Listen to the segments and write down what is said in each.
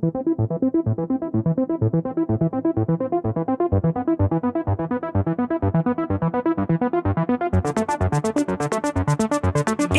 Thank you.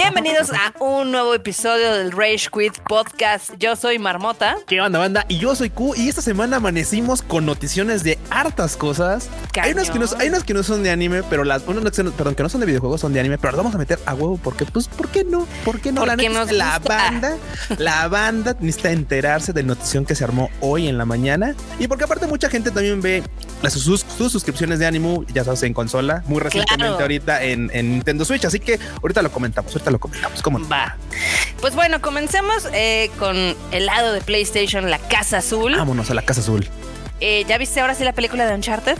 Bienvenidos a un nuevo episodio del Rage Quit Podcast. Yo soy Marmota. ¿Qué onda, banda? Y yo soy Q. Y esta semana amanecimos con noticiones de hartas cosas. Hay unas, que no, hay unas que no son de anime, pero las. Unas que, perdón, que no son de videojuegos, son de anime, pero las vamos a meter a huevo porque, pues, ¿por qué no? ¿Por qué no? Porque la, nos la banda, la banda necesita enterarse de la notición que se armó hoy en la mañana. Y porque aparte mucha gente también ve las, sus, sus suscripciones de Animo, ya sabes, en consola, muy recientemente Claro. ahorita en, en Nintendo Switch. Así que ahorita lo comentamos, ahorita lo comentamos. ¿Cómo no? Va. Pues bueno, comencemos eh, con el lado de PlayStation, la Casa Azul. Vámonos a la Casa Azul. Eh, ¿Ya viste ahora sí la película de Uncharted?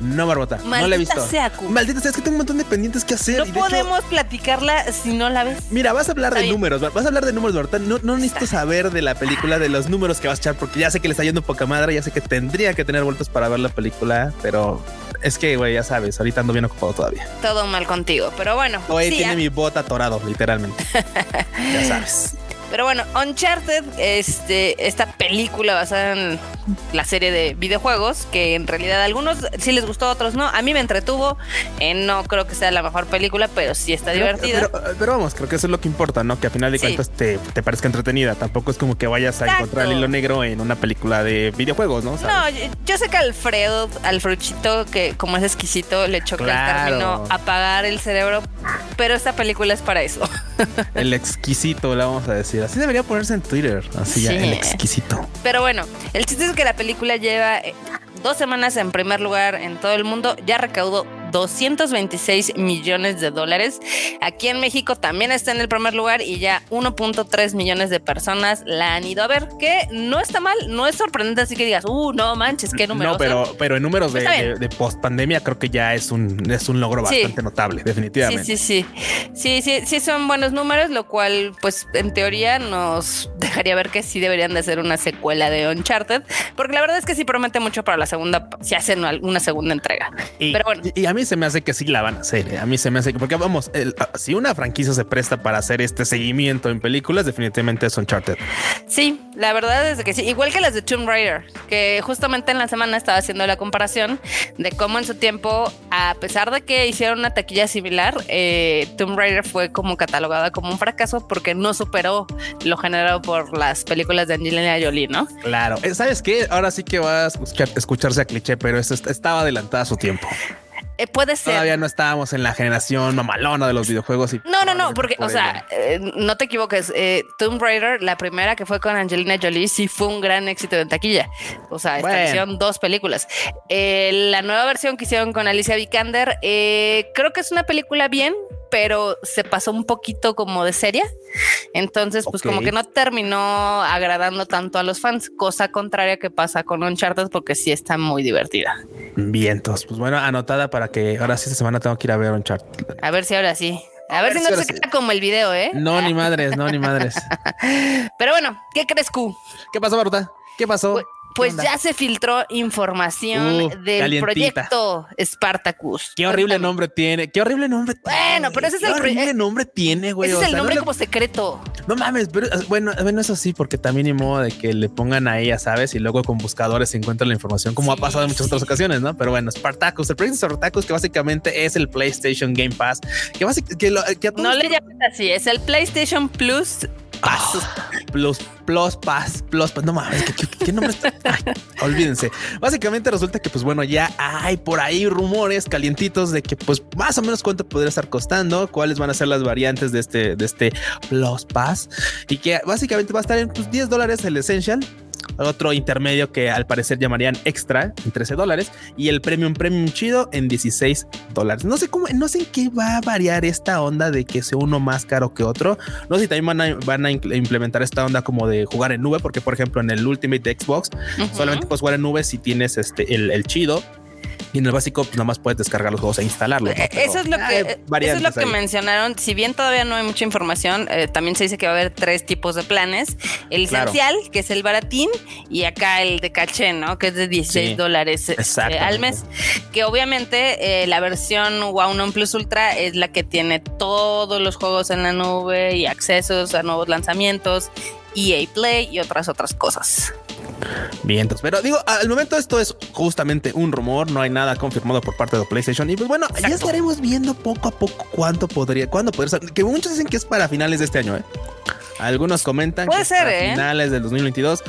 No, Barbota, no la he visto. sea, Q. Maldita sea, es que tengo un montón de pendientes que hacer. No y de hecho- podemos platicarla si no la ves. Mira, vas a hablar Está de bien. números, vas a hablar de números, Barbota. No, no necesito saber de la película, de los números que vas a echar, porque ya sé que le está yendo poca madre, ya sé que tendría que tener vueltas para ver la película, pero es que, güey, ya sabes, ahorita ando bien ocupado todavía. Todo mal contigo, pero bueno. Hoy sí, tiene ah, mi bota atorado, literalmente. ya sabes. Pero bueno, Uncharted, este, esta película basada en la serie de videojuegos, que en realidad a algunos sí les gustó, a otros no. A mí me entretuvo. eh, no creo que sea la mejor película, pero sí está divertida. pero, pero vamos, creo que eso es lo que importa, ¿no? Que a final de Sí. cuentas te, te parezca entretenida. Tampoco es como que vayas a encontrar el hilo negro en una película de videojuegos, ¿no? ¿Sabes? No, yo, yo sé que Alfredo, Alfruchito, que como es exquisito, le choca Claro. el término apagar el cerebro, pero esta película es para eso. El exquisito, le vamos a decir. Así debería ponerse en Twitter. Así ya, el exquisito. Pero bueno, el chiste es que la película lleva eh, dos semanas en primer lugar en todo el mundo, ya recaudó 226 millones de dólares. Aquí en México también está en el primer lugar y ya 1.3 millones de personas la han ido a ver, que no está mal, no es sorprendente así que digas, uh, no manches, qué número. No, pero, pero en números de, post pandemia creo que ya es un, es un logro Sí. bastante notable, Sí, definitivamente. sí, sí. Sí, sí, sí son buenos números, lo cual, pues, en teoría nos dejaría ver que sí deberían de hacer una secuela de Uncharted, porque la verdad es que sí promete mucho para la segunda, si hacen una segunda entrega. Y, Pero bueno. y a mí se me hace que sí la van a hacer. ¿eh? A mí se me hace que, porque vamos, el- si una franquicia se presta para hacer este seguimiento en películas, definitivamente es Uncharted. Sí, la verdad es que sí. Igual que las de Tomb Raider, que justamente en la semana estaba haciendo la comparación de cómo en su tiempo, a pesar de que hicieron una taquilla similar, eh, Tomb Raider fue como catalogada como un fracaso porque no superó lo generado por las películas de Angelina Jolie, ¿no? Claro. Eh, ¿Sabes qué? Ahora sí que va a escuchar- escucharse a cliché, pero est- estaba adelantada a su tiempo. Eh, puede ser. Todavía no estábamos en la generación mamalona de los videojuegos. Y No, no, no, porque, o sea, eh, no te equivoques. eh, Tomb Raider, la primera que fue con Angelina Jolie, sí fue un gran éxito en taquilla. O sea, Bueno. hicieron dos películas. Eh, la nueva versión que hicieron con Alicia Vikander, eh, creo que es una película bien, pero se pasó un poquito como de seria. Entonces, pues como que no terminó agradando tanto a los fans, cosa contraria que pasa con Uncharted, porque sí está muy divertida. Vientos. Pues bueno, anotada para que ahora sí esta semana tengo que ir a ver Uncharted. A ver si ahora sí. A ver si no se sí. queda como el video, ¿eh? No, ni madres, no, ni madres. Pero bueno, ¿qué crees, Q? ¿Qué pasó, Baruta? ¿Qué pasó? Pues, pues ya se filtró información Uh, del calientita. proyecto Spartacus. Qué horrible Cuéntame. nombre tiene. Qué horrible nombre tiene. Bueno, pero ese es Qué el horrible proye- nombre tiene, güey. Ese es el sea, no nombre le- como secreto. No mames, pero eh, bueno, bueno, eso sí, porque también ni modo de que le pongan ahí, ya sabes, y luego con buscadores se encuentra la información, como Sí, ha pasado en muchas sí. otras ocasiones, ¿no? Pero bueno, Spartacus, el proyecto Spartacus, que básicamente es el PlayStation Game Pass, que básicamente que, lo- que a todos No le llames así, es el PlayStation Plus Pass. Plus, Plus Plus. No mames, ¿qué, nombre está? Olvídense. Básicamente resulta que, pues bueno, ya hay por ahí rumores calientitos de que, pues, más o menos cuánto podría estar costando, cuáles van a ser las variantes de este, de este Plus Pass y que básicamente va a estar en pues, 10 dólares el Essential. Otro intermedio que al parecer llamarían extra en 13 dólares y el premium premium chido en 16 dólares. No sé cómo, no sé en qué va a variar esta onda de que sea uno más caro que otro. No sé si también van a, van a impl- implementar esta onda como de jugar en nube, porque por ejemplo en el Ultimate de Xbox solamente puedes jugar en nube si tienes este el, el chido. Y en el básico, pues nada más puedes descargar los juegos e instalarlos. ¿no? Eh, Eso es lo que, eso es lo que ahí. mencionaron. Si bien todavía no hay mucha información, eh, también se dice que va a haber tres tipos de planes. El Claro. esencial, que es el baratín, y acá el de caché, ¿no? Que es de 16 Sí, dólares exactamente. al mes. Que obviamente eh, la versión Wow Non Plus Ultra es la que tiene todos los juegos en la nube y accesos a nuevos lanzamientos EA Play y otras otras cosas. Bien, entonces, pero digo, al momento esto es justamente un rumor, no hay nada confirmado por parte de PlayStation y pues bueno, ya estaremos viendo poco a poco cuánto podría, cuándo podría ser, que muchos dicen que es para finales de este año, ¿eh? Algunos comentan Puede que ser, ¿eh? finales del 2022.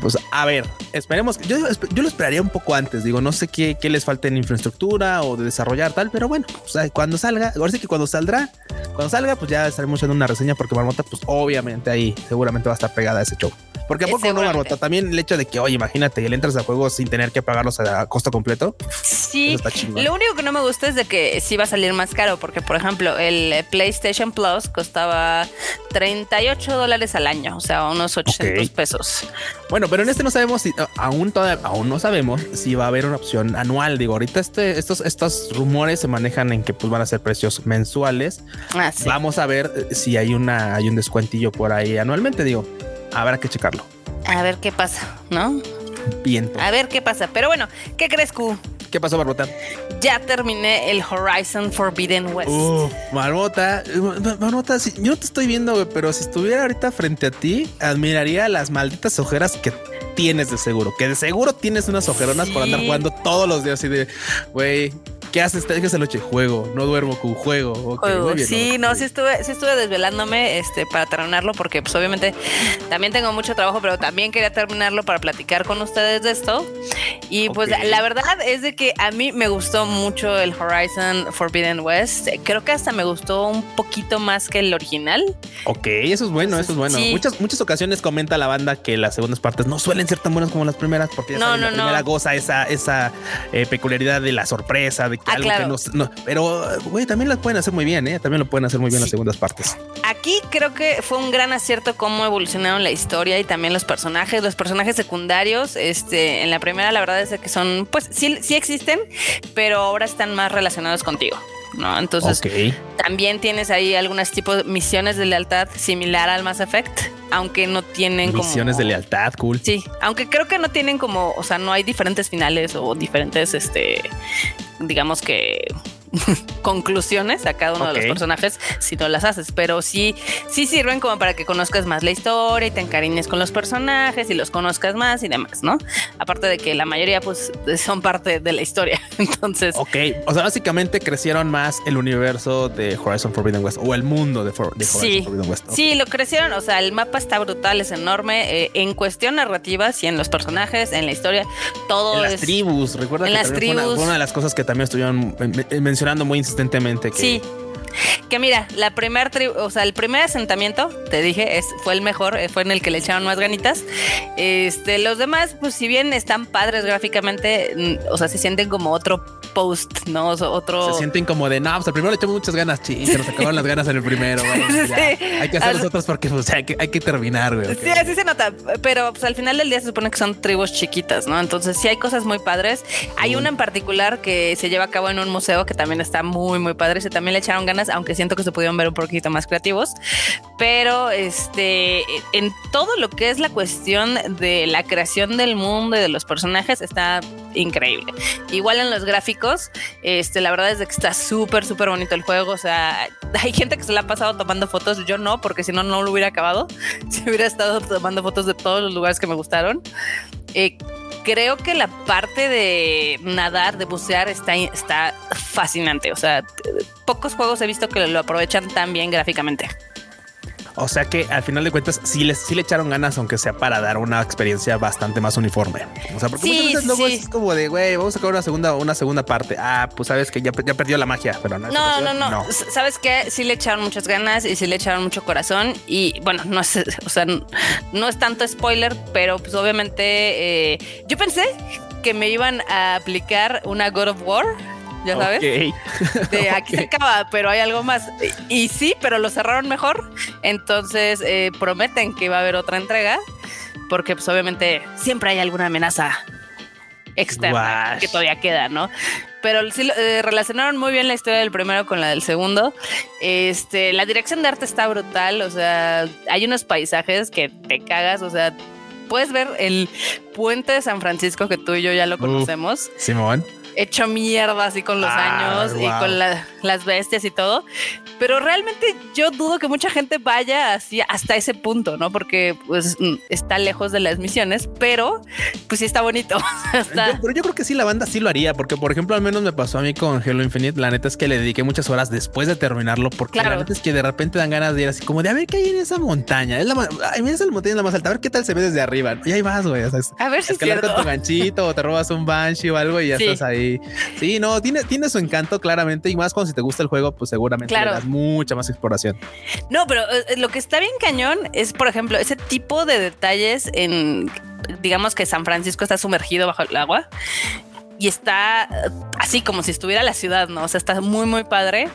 Pues a ver, esperemos. Yo, yo lo esperaría un poco antes. Digo, no sé qué, qué les falta en infraestructura o de desarrollar tal, pero bueno, o sea, cuando salga, ahora sí que cuando saldrá, cuando salga, pues ya estaremos haciendo una reseña porque Marmota, pues obviamente ahí seguramente va a estar pegada a ese show. Porque a poco no. Marmota, también el hecho de que, oye, imagínate, le entras a juegos sin tener que pagarlos a costo completo. Sí, lo único que no me gusta es de que sí va a salir más caro, porque por ejemplo el PlayStation Plus costaba 38 dólares al año, o sea, unos 800 Ok. pesos. Bueno, pero en este no sabemos si aún todavía aún no sabemos si va a haber una opción anual. Digo, ahorita este, estos, estos rumores se manejan en que pues van a ser precios mensuales. Ah, sí. Vamos a ver eh, si hay una hay un descuentillo por ahí anualmente. Digo, habrá que checarlo. A ver qué pasa, ¿no? Bien. A ver qué pasa. Pero bueno, ¿qué crees, Q? ¿Qué pasó, Barbota? Ya terminé el Horizon Forbidden West. Uh, Marmota, Mar- Marmota, si- yo no te estoy viendo, güey, pero si estuviera ahorita frente a ti, admiraría las malditas ojeras que tienes de seguro. Que de seguro tienes unas ojeronas por andar Sí. jugando todos los días así de, güey, ¿qué haces? ¿Qué haces noche? Juego, no duermo con juego. Ok, Juego. muy bien, sí, no, sí estuve, sí estuve desvelándome este, para terminarlo porque pues obviamente también tengo mucho trabajo, pero también quería terminarlo para platicar con ustedes de esto. Y pues la verdad es de que a mí me gustó mucho el Horizon Forbidden West. Creo que hasta me gustó un poquito más que el original. Ok, eso es bueno, eso es bueno. Sí. Muchas, muchas ocasiones comenta la banda que las segundas partes no suelen ser tan buenas como las primeras, porque No, saben, no, la no. primera goza esa, esa eh, peculiaridad de la sorpresa, de Ah, algo claro. que no, no- Pero, güey, también las pueden hacer muy bien, ¿eh? También lo pueden hacer muy bien las Sí. segundas partes. Aquí creo que fue un gran acierto cómo evolucionaron la historia y también los personajes, los personajes secundarios. Este, en la primera, la verdad es que son, pues sí, sí existen, pero ahora están más relacionados contigo. ¿no? Entonces, también tienes ahí algunos tipos de misiones de lealtad similar al Mass Effect, aunque no tienen como. Misiones de lealtad, cool. Sí, aunque creo que no tienen como, o sea, no hay diferentes finales o diferentes, este, digamos que conclusiones a cada uno de Ok. los personajes si no las haces, pero sí, sí sirven como para que conozcas más la historia y te encariñes con los personajes y los conozcas más y demás, ¿no? Aparte de que la mayoría pues son parte de la historia, entonces... Ok, o sea, básicamente crecieron más el universo de Horizon Forbidden West o el mundo de, For- de Horizon Sí, Forbidden West. Ok. sí, lo crecieron, o sea, el mapa está brutal, es enorme, eh, en cuestión narrativa, sí, en los personajes, en la historia, todo En las es... tribus, recuerda En que las también fue una, tribus. fue una de las cosas que también estuvieron men- men- muy insistentemente. Que, Sí. Que mira, la primer tribu, o sea, el primer asentamiento, te dije, es, fue el mejor, eh, fue en el que le echaron más ganitas. Este, los demás, pues si bien están padres gráficamente, mm, o sea, se sienten como otro post, ¿no? O sea, otro. Se sienten como de, no, pues al primero le echamos muchas ganas, chi, se nos acabaron las ganas en el primero. vamos. Sí. Hay que hacer Al- los otros porque pues, hay, que, hay que terminar, güey. Sí, así se nota, pero pues, al final del día se supone que son tribus chiquitas, ¿no? Entonces sí hay cosas muy padres. Hay una en particular que se lleva a cabo en un museo que también está muy, muy padre. Se también le echaron ganas, aunque siento que se pudieron ver un poquito más creativos. Pero este, en todo lo que es la cuestión de la creación del mundo y de los personajes está increíble. Igual en los gráficos, este, la verdad es que está súper, súper bonito el juego. O sea, hay gente que se la ha pasado tomando fotos. Yo no, porque si no, no lo hubiera acabado. Si hubiera estado tomando fotos de todos los lugares que me gustaron. Eh, creo que la parte de nadar, de bucear, está, está fascinante. O sea, pocos juegos he visto que lo aprovechan tan bien gráficamente. O sea que al final de cuentas sí, les, sí le echaron ganas, aunque sea para dar una experiencia bastante más uniforme. O sea, porque Sí, muchas veces luego sí. es como de, güey, vamos a sacar una segunda, una segunda parte. Ah, pues sabes que ya, ya perdió la magia, pero no. No, no, no, S- ¿Sabes qué? Sí le echaron muchas ganas y sí le echaron mucho corazón. Y bueno, no es, o sea, no es tanto spoiler, pero pues obviamente eh, yo pensé que me iban a aplicar una God of War, ya sabes. De aquí se acaba, pero hay algo más. Y, y sí, pero lo cerraron mejor. Entonces eh, prometen que va a haber otra entrega, porque pues obviamente siempre hay alguna amenaza externa Guash. que todavía queda, ¿no? Pero sí eh, relacionaron muy bien la historia del primero con la del segundo. Este, la dirección de arte está brutal, o sea, hay unos paisajes que te cagas, o sea, puedes ver el puente de San Francisco que tú y yo ya lo conocemos Simón. Hecho mierda así con los Ah, años y wow. con la, las bestias y todo, pero realmente yo dudo que mucha gente vaya así hasta ese punto, ¿no? Porque pues mm, está lejos de las misiones, pero pues sí está bonito. pero yo creo que sí la banda sí lo haría, porque por ejemplo al menos me pasó a mí con Halo Infinite, la neta es que le dediqué muchas horas después de terminarlo, porque la neta es que de repente dan ganas de ir así como de a ver qué hay en esa montaña, es la ay, mira esa montaña la más alta, a ver qué tal se ve desde arriba, y ahí vas, güey, a ver si es con tu ganchito o te robas un banshee o algo y ya estás ahí. Sí, no, tiene, tiene su encanto claramente y más cuando si te gusta el juego, pues seguramente le das mucha más exploración. No, pero eh, lo que está bien cañón es, por ejemplo, ese tipo de detalles en, digamos que San Francisco está sumergido bajo el agua y está eh, así como si estuviera la ciudad, ¿no? O sea, está muy, muy padre.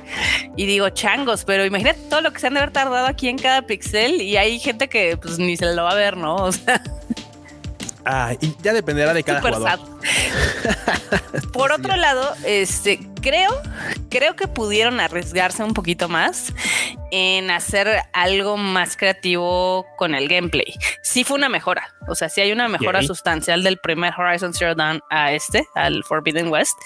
Y digo, changos, pero imagínate todo lo que se han de haber tardado aquí en cada pixel y hay gente que pues ni se lo va a ver, ¿no? O sea. Ah, y ya dependerá de cada jugador. Por otro lado, este creo, creo que pudieron arriesgarse un poquito más en hacer algo más creativo con el gameplay. Sí fue una mejora, o sea, sí hay una mejora sustancial del primer Horizon Zero Dawn a este, al Forbidden West,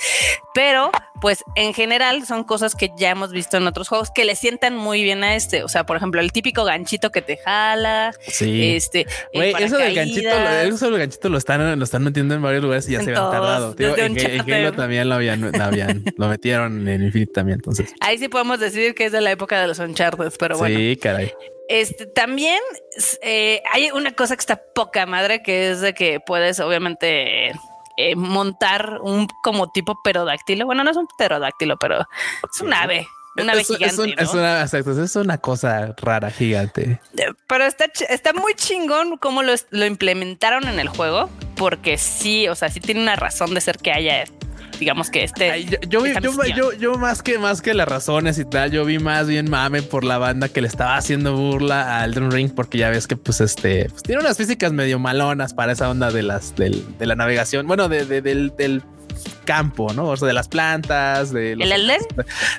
pero pues en general son cosas que ya hemos visto en otros juegos que le sientan muy bien a este, o sea, por ejemplo, el típico ganchito que te jala, sí. este, eso del ganchito, eso del ganchito lo están, lo están metiendo en varios lugares y ya se han tardado. en, en, también lo habían, lo habían, lo metieron en Infinite también, entonces. Ahí sí podemos decir que es de la época de los Uncharted, pero bueno. Sí, caray. Este también eh, hay una cosa que está poca madre, que es de que puedes obviamente eh, montar un como tipo perodáctilo. Bueno, no es un perodáctilo, pero es un ave. Una ave gigante. Es, una, es, una, cosa rara, gigante. Eh, pero está, está muy chingón cómo lo, lo implementaron en el juego, porque sí, o sea, sí tiene una razón de ser que haya digamos que este. yo, vi, yo, yo, más que más que las razones y tal, yo vi más bien mame por la banda que le estaba haciendo burla a Elden Ring, porque ya ves que pues este pues, tiene unas físicas medio malonas para esa onda de las del, de la navegación. Bueno, de, del, del campo, ¿no? O sea, de las plantas, de ¿El Elden?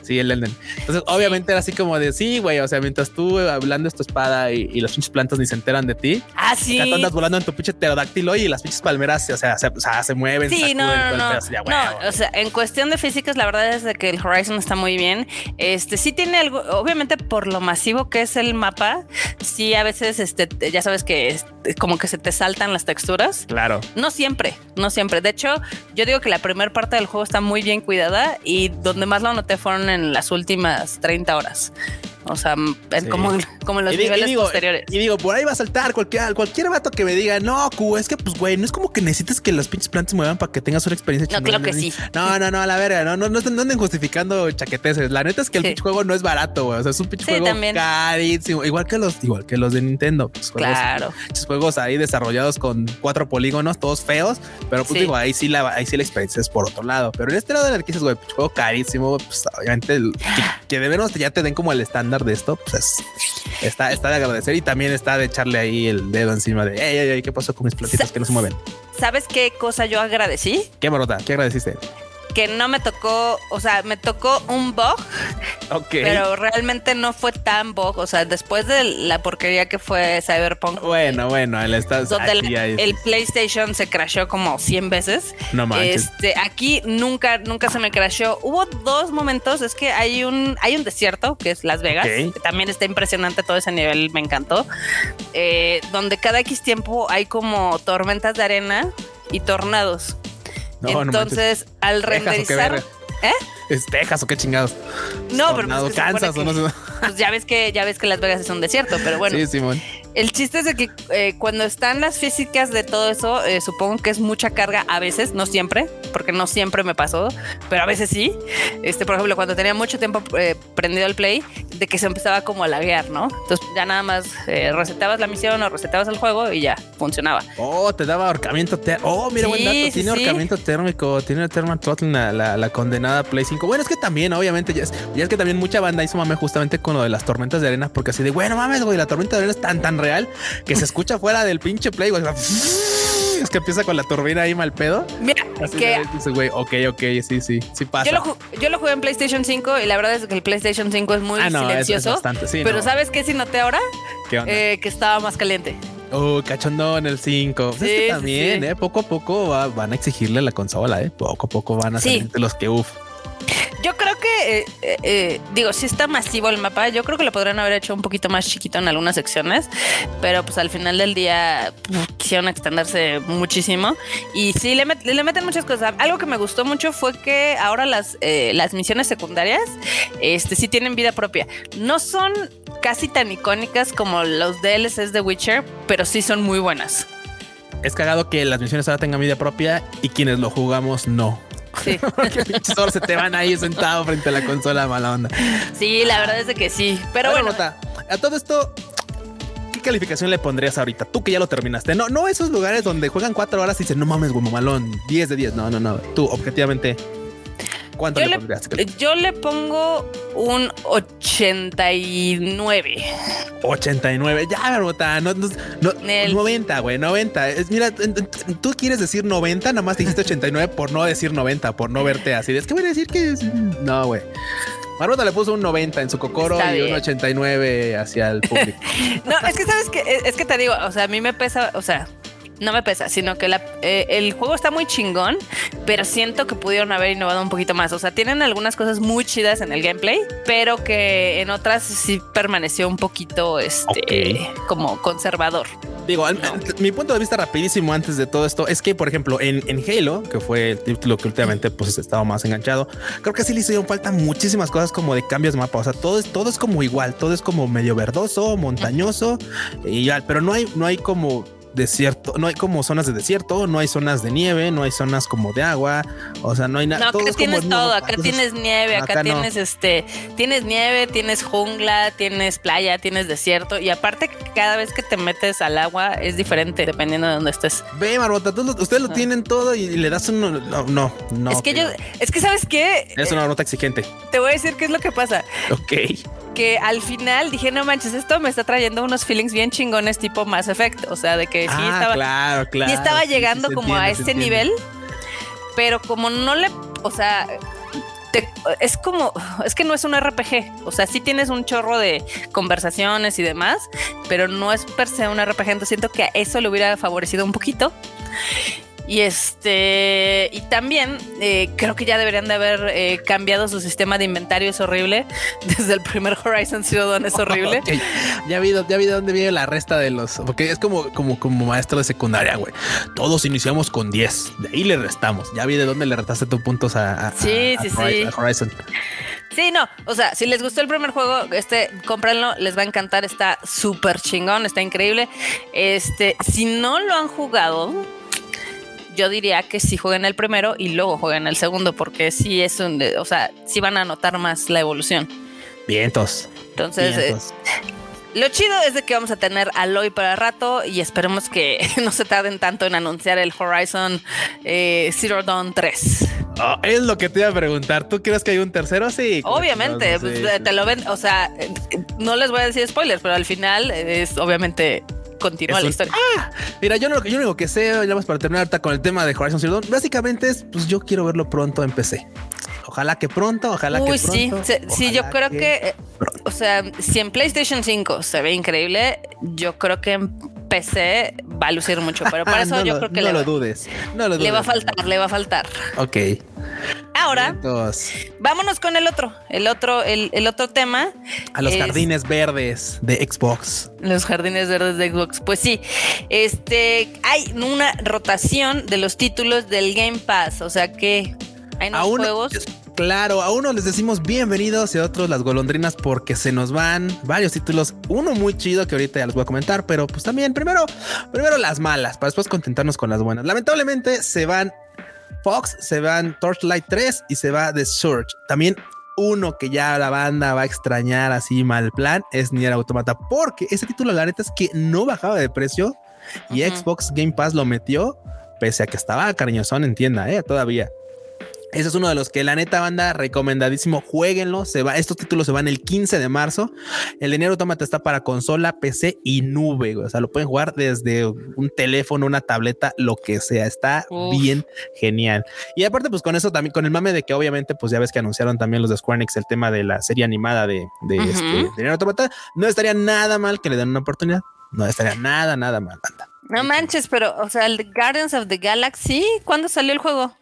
Sí, el Elden. Entonces, obviamente era así como de sí, güey. O sea, mientras tú hablando de tu espada y, y las pinches plantas ni se enteran de ti. Ah, sí. Tú andas volando en tu pinche pterodáctilo y las pinches palmeras, o sea, se, o sea, se mueven. Sí, no, no, no. no, o sea, en cuestión de físicas, la verdad es de que el Horizon está muy bien. Este sí tiene algo, obviamente por lo masivo que es el mapa, sí a veces, este, ya sabes que es, como que se te saltan las texturas. Claro. No siempre, no siempre. De hecho, yo digo que la primera parte del juego está muy bien cuidada y donde más lo noté fueron en las últimas 30 horas. O sea, como, como en los niveles posteriores. Y digo, por ahí va a saltar cualquier, cualquier vato que me diga, no, Q, es que pues, güey, no es como que necesites que los pinches plantas muevan para que tengas una experiencia No, creo que sí. No, no, no, a la verga, no, no, no, no anden justificando chaqueteces. La neta es que el pinche juego no es barato, güey. O sea, es un pinche juego carísimo. Igual que los, igual que los de Nintendo. Pues, claro. Juegos, juegos ahí desarrollados con cuatro polígonos, todos feos, pero pues digo, ahí sí la, ahí sí la experiencia es por otro lado. Pero en este lado en el que dices, güey, juego carísimo, pues obviamente que, que de menos ya te den como el estándar de esto, pues está, está de agradecer y también está de echarle ahí el dedo encima de, ey, ¿qué pasó con mis platitos que no se mueven? ¿Sabes qué cosa yo agradecí? ¿Qué morota? ¿Qué agradeciste? que no me tocó, o sea, me tocó un bug, pero realmente no fue tan bug, o sea, después de la porquería que fue Cyberpunk. Bueno, bueno, el, el PlayStation se crashó como 100 veces. No manches. Este, aquí nunca, nunca se me crashó. Hubo dos momentos, es que hay un, hay un desierto, que es Las Vegas, que también está impresionante todo ese nivel, me encantó, eh, donde cada X tiempo hay como tormentas de arena y tornados. Entonces, al renderizar. ¿Eh? ¿Es Texas o qué chingados? No, pero. Pues, Kansas o no sé. Pues ya ves que ya ves que Las Vegas es un desierto, pero bueno. Sí, Simón. El chiste es de que eh, cuando están las físicas de todo eso, eh, supongo que es mucha carga a veces, no siempre, porque no siempre me pasó, pero a veces sí. Este, por ejemplo, cuando tenía mucho tiempo eh, prendido el play, de que se empezaba como a laguear, ¿no? Entonces ya nada más resetabas la misión o resetabas el juego y ya funcionaba. Oh, te daba ahorcamiento térmico. Oh, mira, buen dato. tiene ahorcamiento térmico, tiene Thermal Throttling la, la, condenada Play 5. Bueno, es que también, obviamente, ya es, ya es que también mucha banda hizo mame justamente con lo de las tormentas de arena, porque así de, bueno, mames, güey, la tormenta de arena es tan, tan real que se escucha fuera del pinche play, güey. Es que empieza con la turbina ahí mal pedo. Mira, que güey, ok, ok, sí, sí, sí pasa. Yo lo, jugué en PlayStation 5 y la verdad es que el PlayStation 5 es muy ah, silencioso. pero ¿sabes qué sí noté ahora? Eh, que estaba más caliente. Oh, cachondo en el 5. Pues sí, también, eh, poco a poco van a exigirle la consola, eh. Poco a poco van a salir los que uff. Eh, eh, eh, digo, si está masivo el mapa. Yo creo que lo podrían haber hecho un poquito más chiquito en algunas secciones, pero pues al final del día quisieron extenderse muchísimo. Y sí, le, met- le meten muchas cosas. Algo que me gustó mucho fue que ahora las, las misiones secundarias este, sí tienen vida propia. No son casi tan icónicas como los DLCs de Witcher, pero sí son muy buenas. Es cagado que las misiones ahora tengan vida propia y quienes lo jugamos no. Sí. Se te van ahí sentado frente a la consola mala onda. Sí, la verdad es de que sí. Pero bueno, a todo esto, ¿qué calificación le pondrías ahorita? Tú que ya lo terminaste. No, no esos lugares donde juegan cuatro horas y dicen, no mames, güey, malón, 10 de 10. No, no, no. Tú, objetivamente, ¿cuánto yo le, pondrías? yo le pongo un 89. 89. Ya, Rota, no, no, no, Nel. 90, güey, 90. Es, mira, tú quieres decir 90, nada más dijiste 89 por no decir 90, por no verte así. Es que voy a decir que es- no, güey. Marmota le puso un 90 en su cocoro y un bien. 89 hacia el público. No, es que sabes que es que te digo, o sea, a mí me pesa, o sea, no me pesa, sino que la- eh, el juego está muy chingón, pero siento que pudieron haber innovado un poquito más. O sea, tienen algunas cosas muy chidas en el gameplay, pero que en otras sí permaneció un poquito, este, como conservador. Digo, al- mi punto de vista rapidísimo antes de todo esto es que, por ejemplo, en, en Halo, que fue el título que últimamente pues estaba más enganchado, creo que sí le hicieron falta muchísimas cosas como de cambios de mapa. O sea, todo es, todo es como igual, todo es como medio verdoso, montañoso y ya, pero no hay, no hay como desierto, no hay como zonas de desierto, no hay zonas de nieve, no hay zonas como de agua, o sea, no hay nada. No, acá tienes todo, acá Entonces, tienes nieve, acá, acá no. tienes este, tienes nieve, tienes jungla, tienes playa, tienes desierto y aparte cada vez que te metes al agua es diferente dependiendo de dónde estés. Ve, Marbota, ustedes lo tienen todo y, le das un no, no, no. es que ok. yo, es que sabes qué, Es una nota exigente. te voy a decir qué es lo que pasa. Ok. que al final dije, no manches, esto me está trayendo unos feelings bien chingones tipo Mass Effect. O sea, de que sí ah, estaba, claro, claro. sí estaba sí, llegando como a entiende, este nivel, pero como no le, o sea, te- es como, es que no es un RPG. O sea, sí tienes un chorro de conversaciones y demás, pero no es per se un RPG. Entonces siento que a eso le hubiera favorecido un poquito. Y este, y también eh, creo que ya deberían de haber eh, cambiado su sistema de inventario, es horrible. Desde el primer Horizon Zero Dawn es horrible. Ya vi, ya vi dónde viene la resta de los, porque es como, como, como maestro de secundaria, güey. Todos iniciamos con 10, de ahí le restamos. Ya vi de dónde le restaste tus puntos a, a- Sí, a- sí, a Horizon- sí. Horizon. Sí, no, o sea, si les gustó el primer juego, este, cómprenlo, les va a encantar, está súper chingón, está increíble. Este, si no lo han jugado, yo diría que sí jueguen el primero y luego jueguen el segundo, porque sí es un, o sea, sí van a notar más la evolución. Vientos. Entonces, eh, lo chido es de que vamos a tener Aloy para rato y esperemos que no se tarden tanto en anunciar el Horizon eh, Zero Dawn 3. Oh, es lo que te iba a preguntar. ¿Tú crees que hay un tercero? Sí. Obviamente, pues, sí, te lo ven, o sea, eh, no les voy a decir spoilers, pero al final es obviamente continúa la historia. Mira, yo, no, yo lo único que sé, ya más para terminar con el tema de Horizon Zero Dawn, básicamente es, pues yo quiero verlo pronto en PC. Ojalá que pronto, ojalá Uy, que sí, pronto. se- sí, yo creo que, eh, o sea, si en PlayStation 5 se ve increíble, yo creo que en PC va a lucir mucho, pero para eso no yo lo, creo que no le, lo dudes. No lo dudes. le va a faltar, le va a faltar. Ok. Ahora, Entonces, vámonos con el otro, el otro, el, el otro tema. a los es- jardines verdes de Xbox. Los jardines verdes de Xbox. Pues sí, este hay una rotación de los títulos del Game Pass. O sea que hay nuevos A uno- juegos. Claro, a unos les decimos bienvenidos y a otros las golondrinas porque se nos van varios títulos. Uno muy chido que ahorita ya les voy a comentar, pero pues también primero, primero las malas para después contentarnos con las buenas. Lamentablemente se van Fox, se van Torchlight 3 y se va The Surge. También uno que ya la banda va a extrañar así mal plan es Nier Automata porque ese título la neta es que no bajaba de precio y. Xbox Game Pass lo metió pese a que estaba cariñosón en tienda, eh, todavía. Ese es uno de los que la neta banda recomendadísimo. Jueguenlo. Se va, estos títulos se van el 15 de marzo. El dinero automata está para consola, PC y nube. güey. O sea, lo pueden jugar desde un teléfono, una tableta, lo que sea. Está Uf. bien genial. Y aparte, pues con eso también, con el mame de que obviamente, pues ya ves que anunciaron también los de Square Enix el tema de la serie animada de, de este dinero automata. No estaría nada mal que le den una oportunidad. No estaría nada, nada mal, banda. No manches, pero, o sea, el Guardians of the Galaxy, ¿cuándo salió el juego?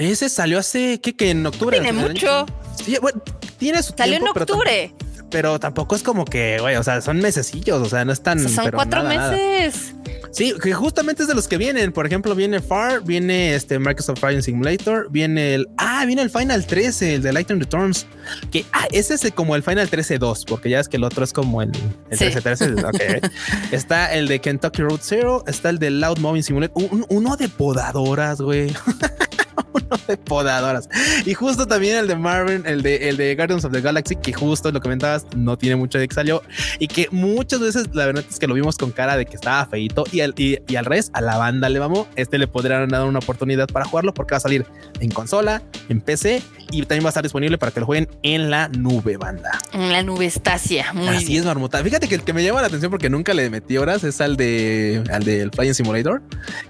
Ese salió hace, ¿qué? Que en octubre. Tiene mucho. Sí, bueno, tiene su Salió tiempo, en octubre. Pero, tam- pero tampoco es como que, güey, o sea, son mesecillos, o sea, no están. O sea, son pero cuatro nada, nada. meses. Sí, que justamente es de los que vienen. Por ejemplo, viene FAR, viene este Microsoft Flying Simulator, viene el. Ah, viene el Final 13, el de Lightning Returns. Que ah, ese es como el Final 13-2, porque ya es que el otro es como el, el Sí. 13-13. ok. está el de Kentucky Road Zero, está el de Loud Moving Simulator, un- uno de podadoras, güey. uno de podadoras. Y justo también el de Marvel, el de, el de Guardians of the Galaxy, que justo lo comentabas, no tiene mucho de que salió y que muchas veces la verdad es que lo vimos con cara de que estaba feito y al, y, y al revés, a la banda le vamos, este le podrían dar una oportunidad para jugarlo porque va a salir en consola, en PC y también va a estar disponible para que lo jueguen en la nube, banda. En la nube Estacia. Muy Así bien. es, marmota. Fíjate que el que me llama la atención porque nunca le metí horas es al de al del Flying Simulator,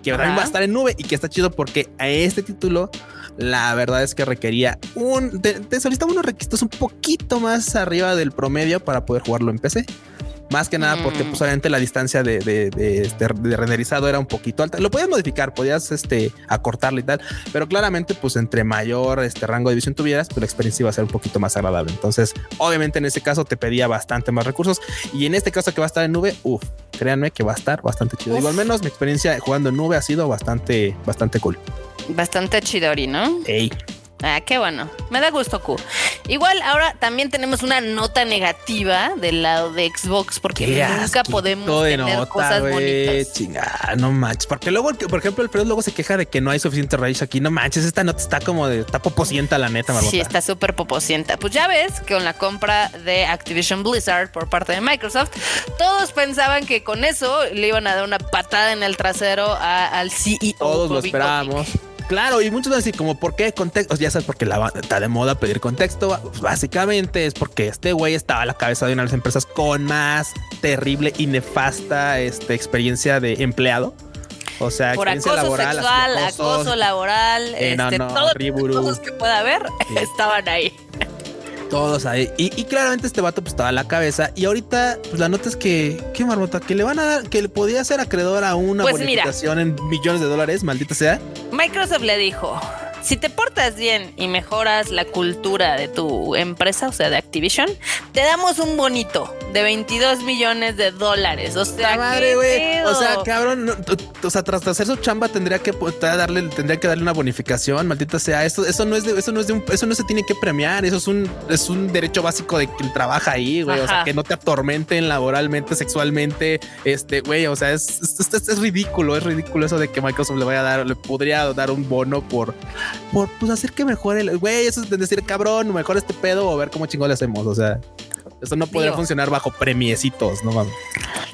que también va a estar en nube y que está chido porque a este título la verdad es que requería un te, te solicitaba unos requisitos un poquito más arriba del promedio para poder jugarlo en PC. Más que nada porque pues obviamente la distancia de, de, de, este, de renderizado era un poquito alta. Lo podías modificar, podías este, acortarlo y tal, pero claramente pues entre mayor este rango de visión tuvieras, pues la experiencia iba a ser un poquito más agradable. Entonces, obviamente en ese caso te pedía bastante más recursos y en este caso que va a estar en nube, uff, créanme que va a estar bastante chido. Digo, al Uf. menos mi experiencia jugando en nube ha sido bastante, bastante cool. Bastante chidori, ¿no? Ey, Ah, qué bueno. Me da gusto, Q. Igual ahora también tenemos una nota negativa del lado de Xbox porque nunca podemos de tener nota, cosas güey. bonitas. No manches. Porque luego, por ejemplo, el Fred luego se queja de que no hay suficiente rage aquí. No manches, esta nota está como de, está poposienta la neta, marmota. Sí, está súper poposienta. Pues ya ves que con la compra de Activision Blizzard por parte de Microsoft, todos pensaban que con eso le iban a dar una patada en el trasero a- al CEO. Todos lo esperábamos. Claro, y muchos van a decir, como, ¿por qué contexto? Ya sabes, porque la, está de moda pedir contexto. Pues, básicamente es porque este güey estaba a la cabeza de una de las empresas con más terrible y nefasta este, experiencia de empleado. O sea, por acoso laboral, sexual, acoso laboral, Eh, este, no, las Riburu. cosas que pueda haber Sí. estaban ahí. Todos ahí. Y, y claramente este vato pues estaba a la cabeza. Y ahorita, pues la nota es que, qué marmota, que le van a dar, que le podía ser acreedor a una Pues mira. bonificación en millones de dólares, maldita sea. Microsoft le dijo, si te portas bien y mejoras la cultura de tu empresa, o sea, de Activision, te damos un bonito de 22 millones de dólares. O sea, madre, ¿qué güey. O sea, cabrón, no, o sea, tras hacer su chamba tendría que darle, tendría que darle una bonificación, maldita sea. Esto, eso no es de, eso no es de un, eso no se tiene que premiar. Eso es un, es un derecho básico de quien trabaja ahí, güey. O sea, que no te atormenten laboralmente, sexualmente. Este, güey, o sea, es, es, es- es ridículo, es ridículo eso de que Microsoft le vaya a dar, le podría dar un bono por, por pues hacer que mejore el, güey, eso es de decir, cabrón, mejor este pedo o ver cómo chingón le hacemos. O sea, eso no podría Digo. funcionar bajo premiecitos, no mames.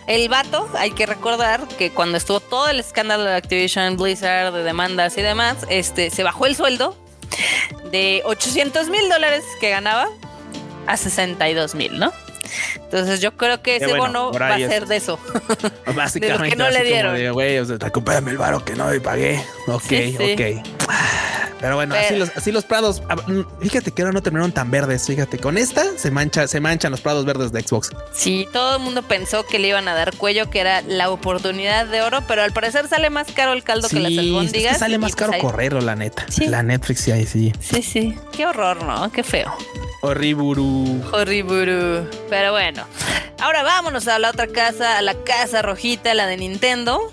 El vato, hay que recordar que cuando estuvo todo el escándalo de Activision, Blizzard, de demandas y demás, este, se bajó el sueldo de 800 mil dólares que ganaba a 62 mil, ¿no? Entonces yo creo que ese bueno, bono va a ser de eso. Básicamente. De lo que no le dieron. Güey, o sea, recupérame el varo que no me pagué. Ok, Sí, sí. ok. Pero bueno, Pero- así, los, así los prados. ah, mm, Fíjate que ahora no terminaron tan verdes. Fíjate, con esta se mancha, se manchan los prados verdes de Xbox. Sí, todo el mundo pensó que le iban a dar cuello, que era la oportunidad de oro, pero al parecer sale más caro el caldo que las es albóndigas. que sale y más pues caro ahí- correrlo, la neta. Sí. La Netflix sí, ahí sí. Sí, sí. Qué horror, ¿no? Qué feo. Horriburu. Horriburu. Pero bueno. Ahora vámonos a la otra casa, a la casa rojita, la de Nintendo.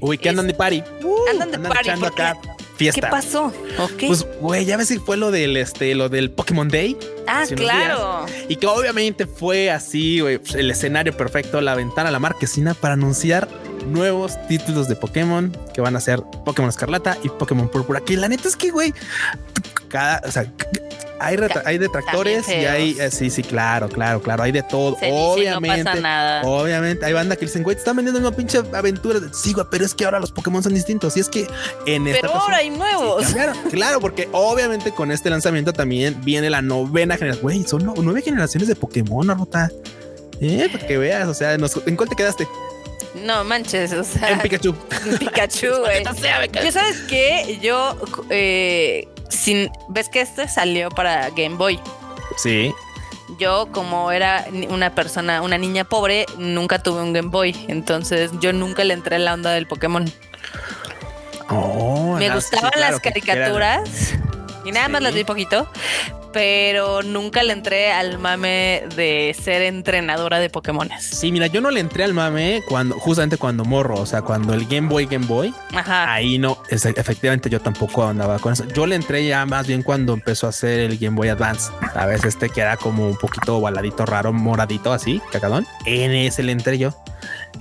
Uy, que Es- andan de party. Uh, Andan de party, echando ¿por qué? acá fiesta. ¿Qué pasó? Ok. Pues, güey, ya ves si fue lo del, este, lo del Pokémon Day. ah, claro. Y que obviamente fue así, güey, pues, el escenario perfecto, la ventana, la marquesina para anunciar nuevos títulos de Pokémon que van a ser Pokémon Escarlata y Pokémon Púrpura. Que la neta es que, güey, cada, o sea, hay, hay detractores y hay, eh, sí, sí, claro, claro, claro, hay de todo. Se dice, obviamente, no pasa nada. Obviamente, hay banda que dicen, güey, te están vendiendo una pinche aventura. Sí, güey, pero es que ahora los Pokémon son distintos. Y es que en esta Pero ahora hay nuevos. Claro, claro, porque obviamente con este lanzamiento también viene la novena generación. Güey, son no- nueve generaciones de Pokémon, Arrota. Eh, para que veas, o sea, nos- ¿en cuál te quedaste? No manches, o sea. En Pikachu. en Pikachu, güey. Yo sabes que yo, eh, sin, ves que este salió para Game Boy. Sí. Yo, como era una persona, una niña pobre, nunca tuve un Game Boy. Entonces, yo nunca le entré en la onda del Pokémon. Oh, Me no, sí, gustaban claro, las caricaturas y nada más las vi poquito. Pero nunca le entré al mame de ser entrenadora de Pokémones. Sí, mira, yo no le entré al mame cuando, justamente cuando morro, o sea, cuando el Game Boy, Game Boy, Ajá. ahí no, es- efectivamente yo tampoco andaba con eso. Yo le entré ya más bien cuando empezó a hacer el Game Boy Advance, a veces este que era como un poquito baladito raro, moradito así, cagadón. En ese le entré yo.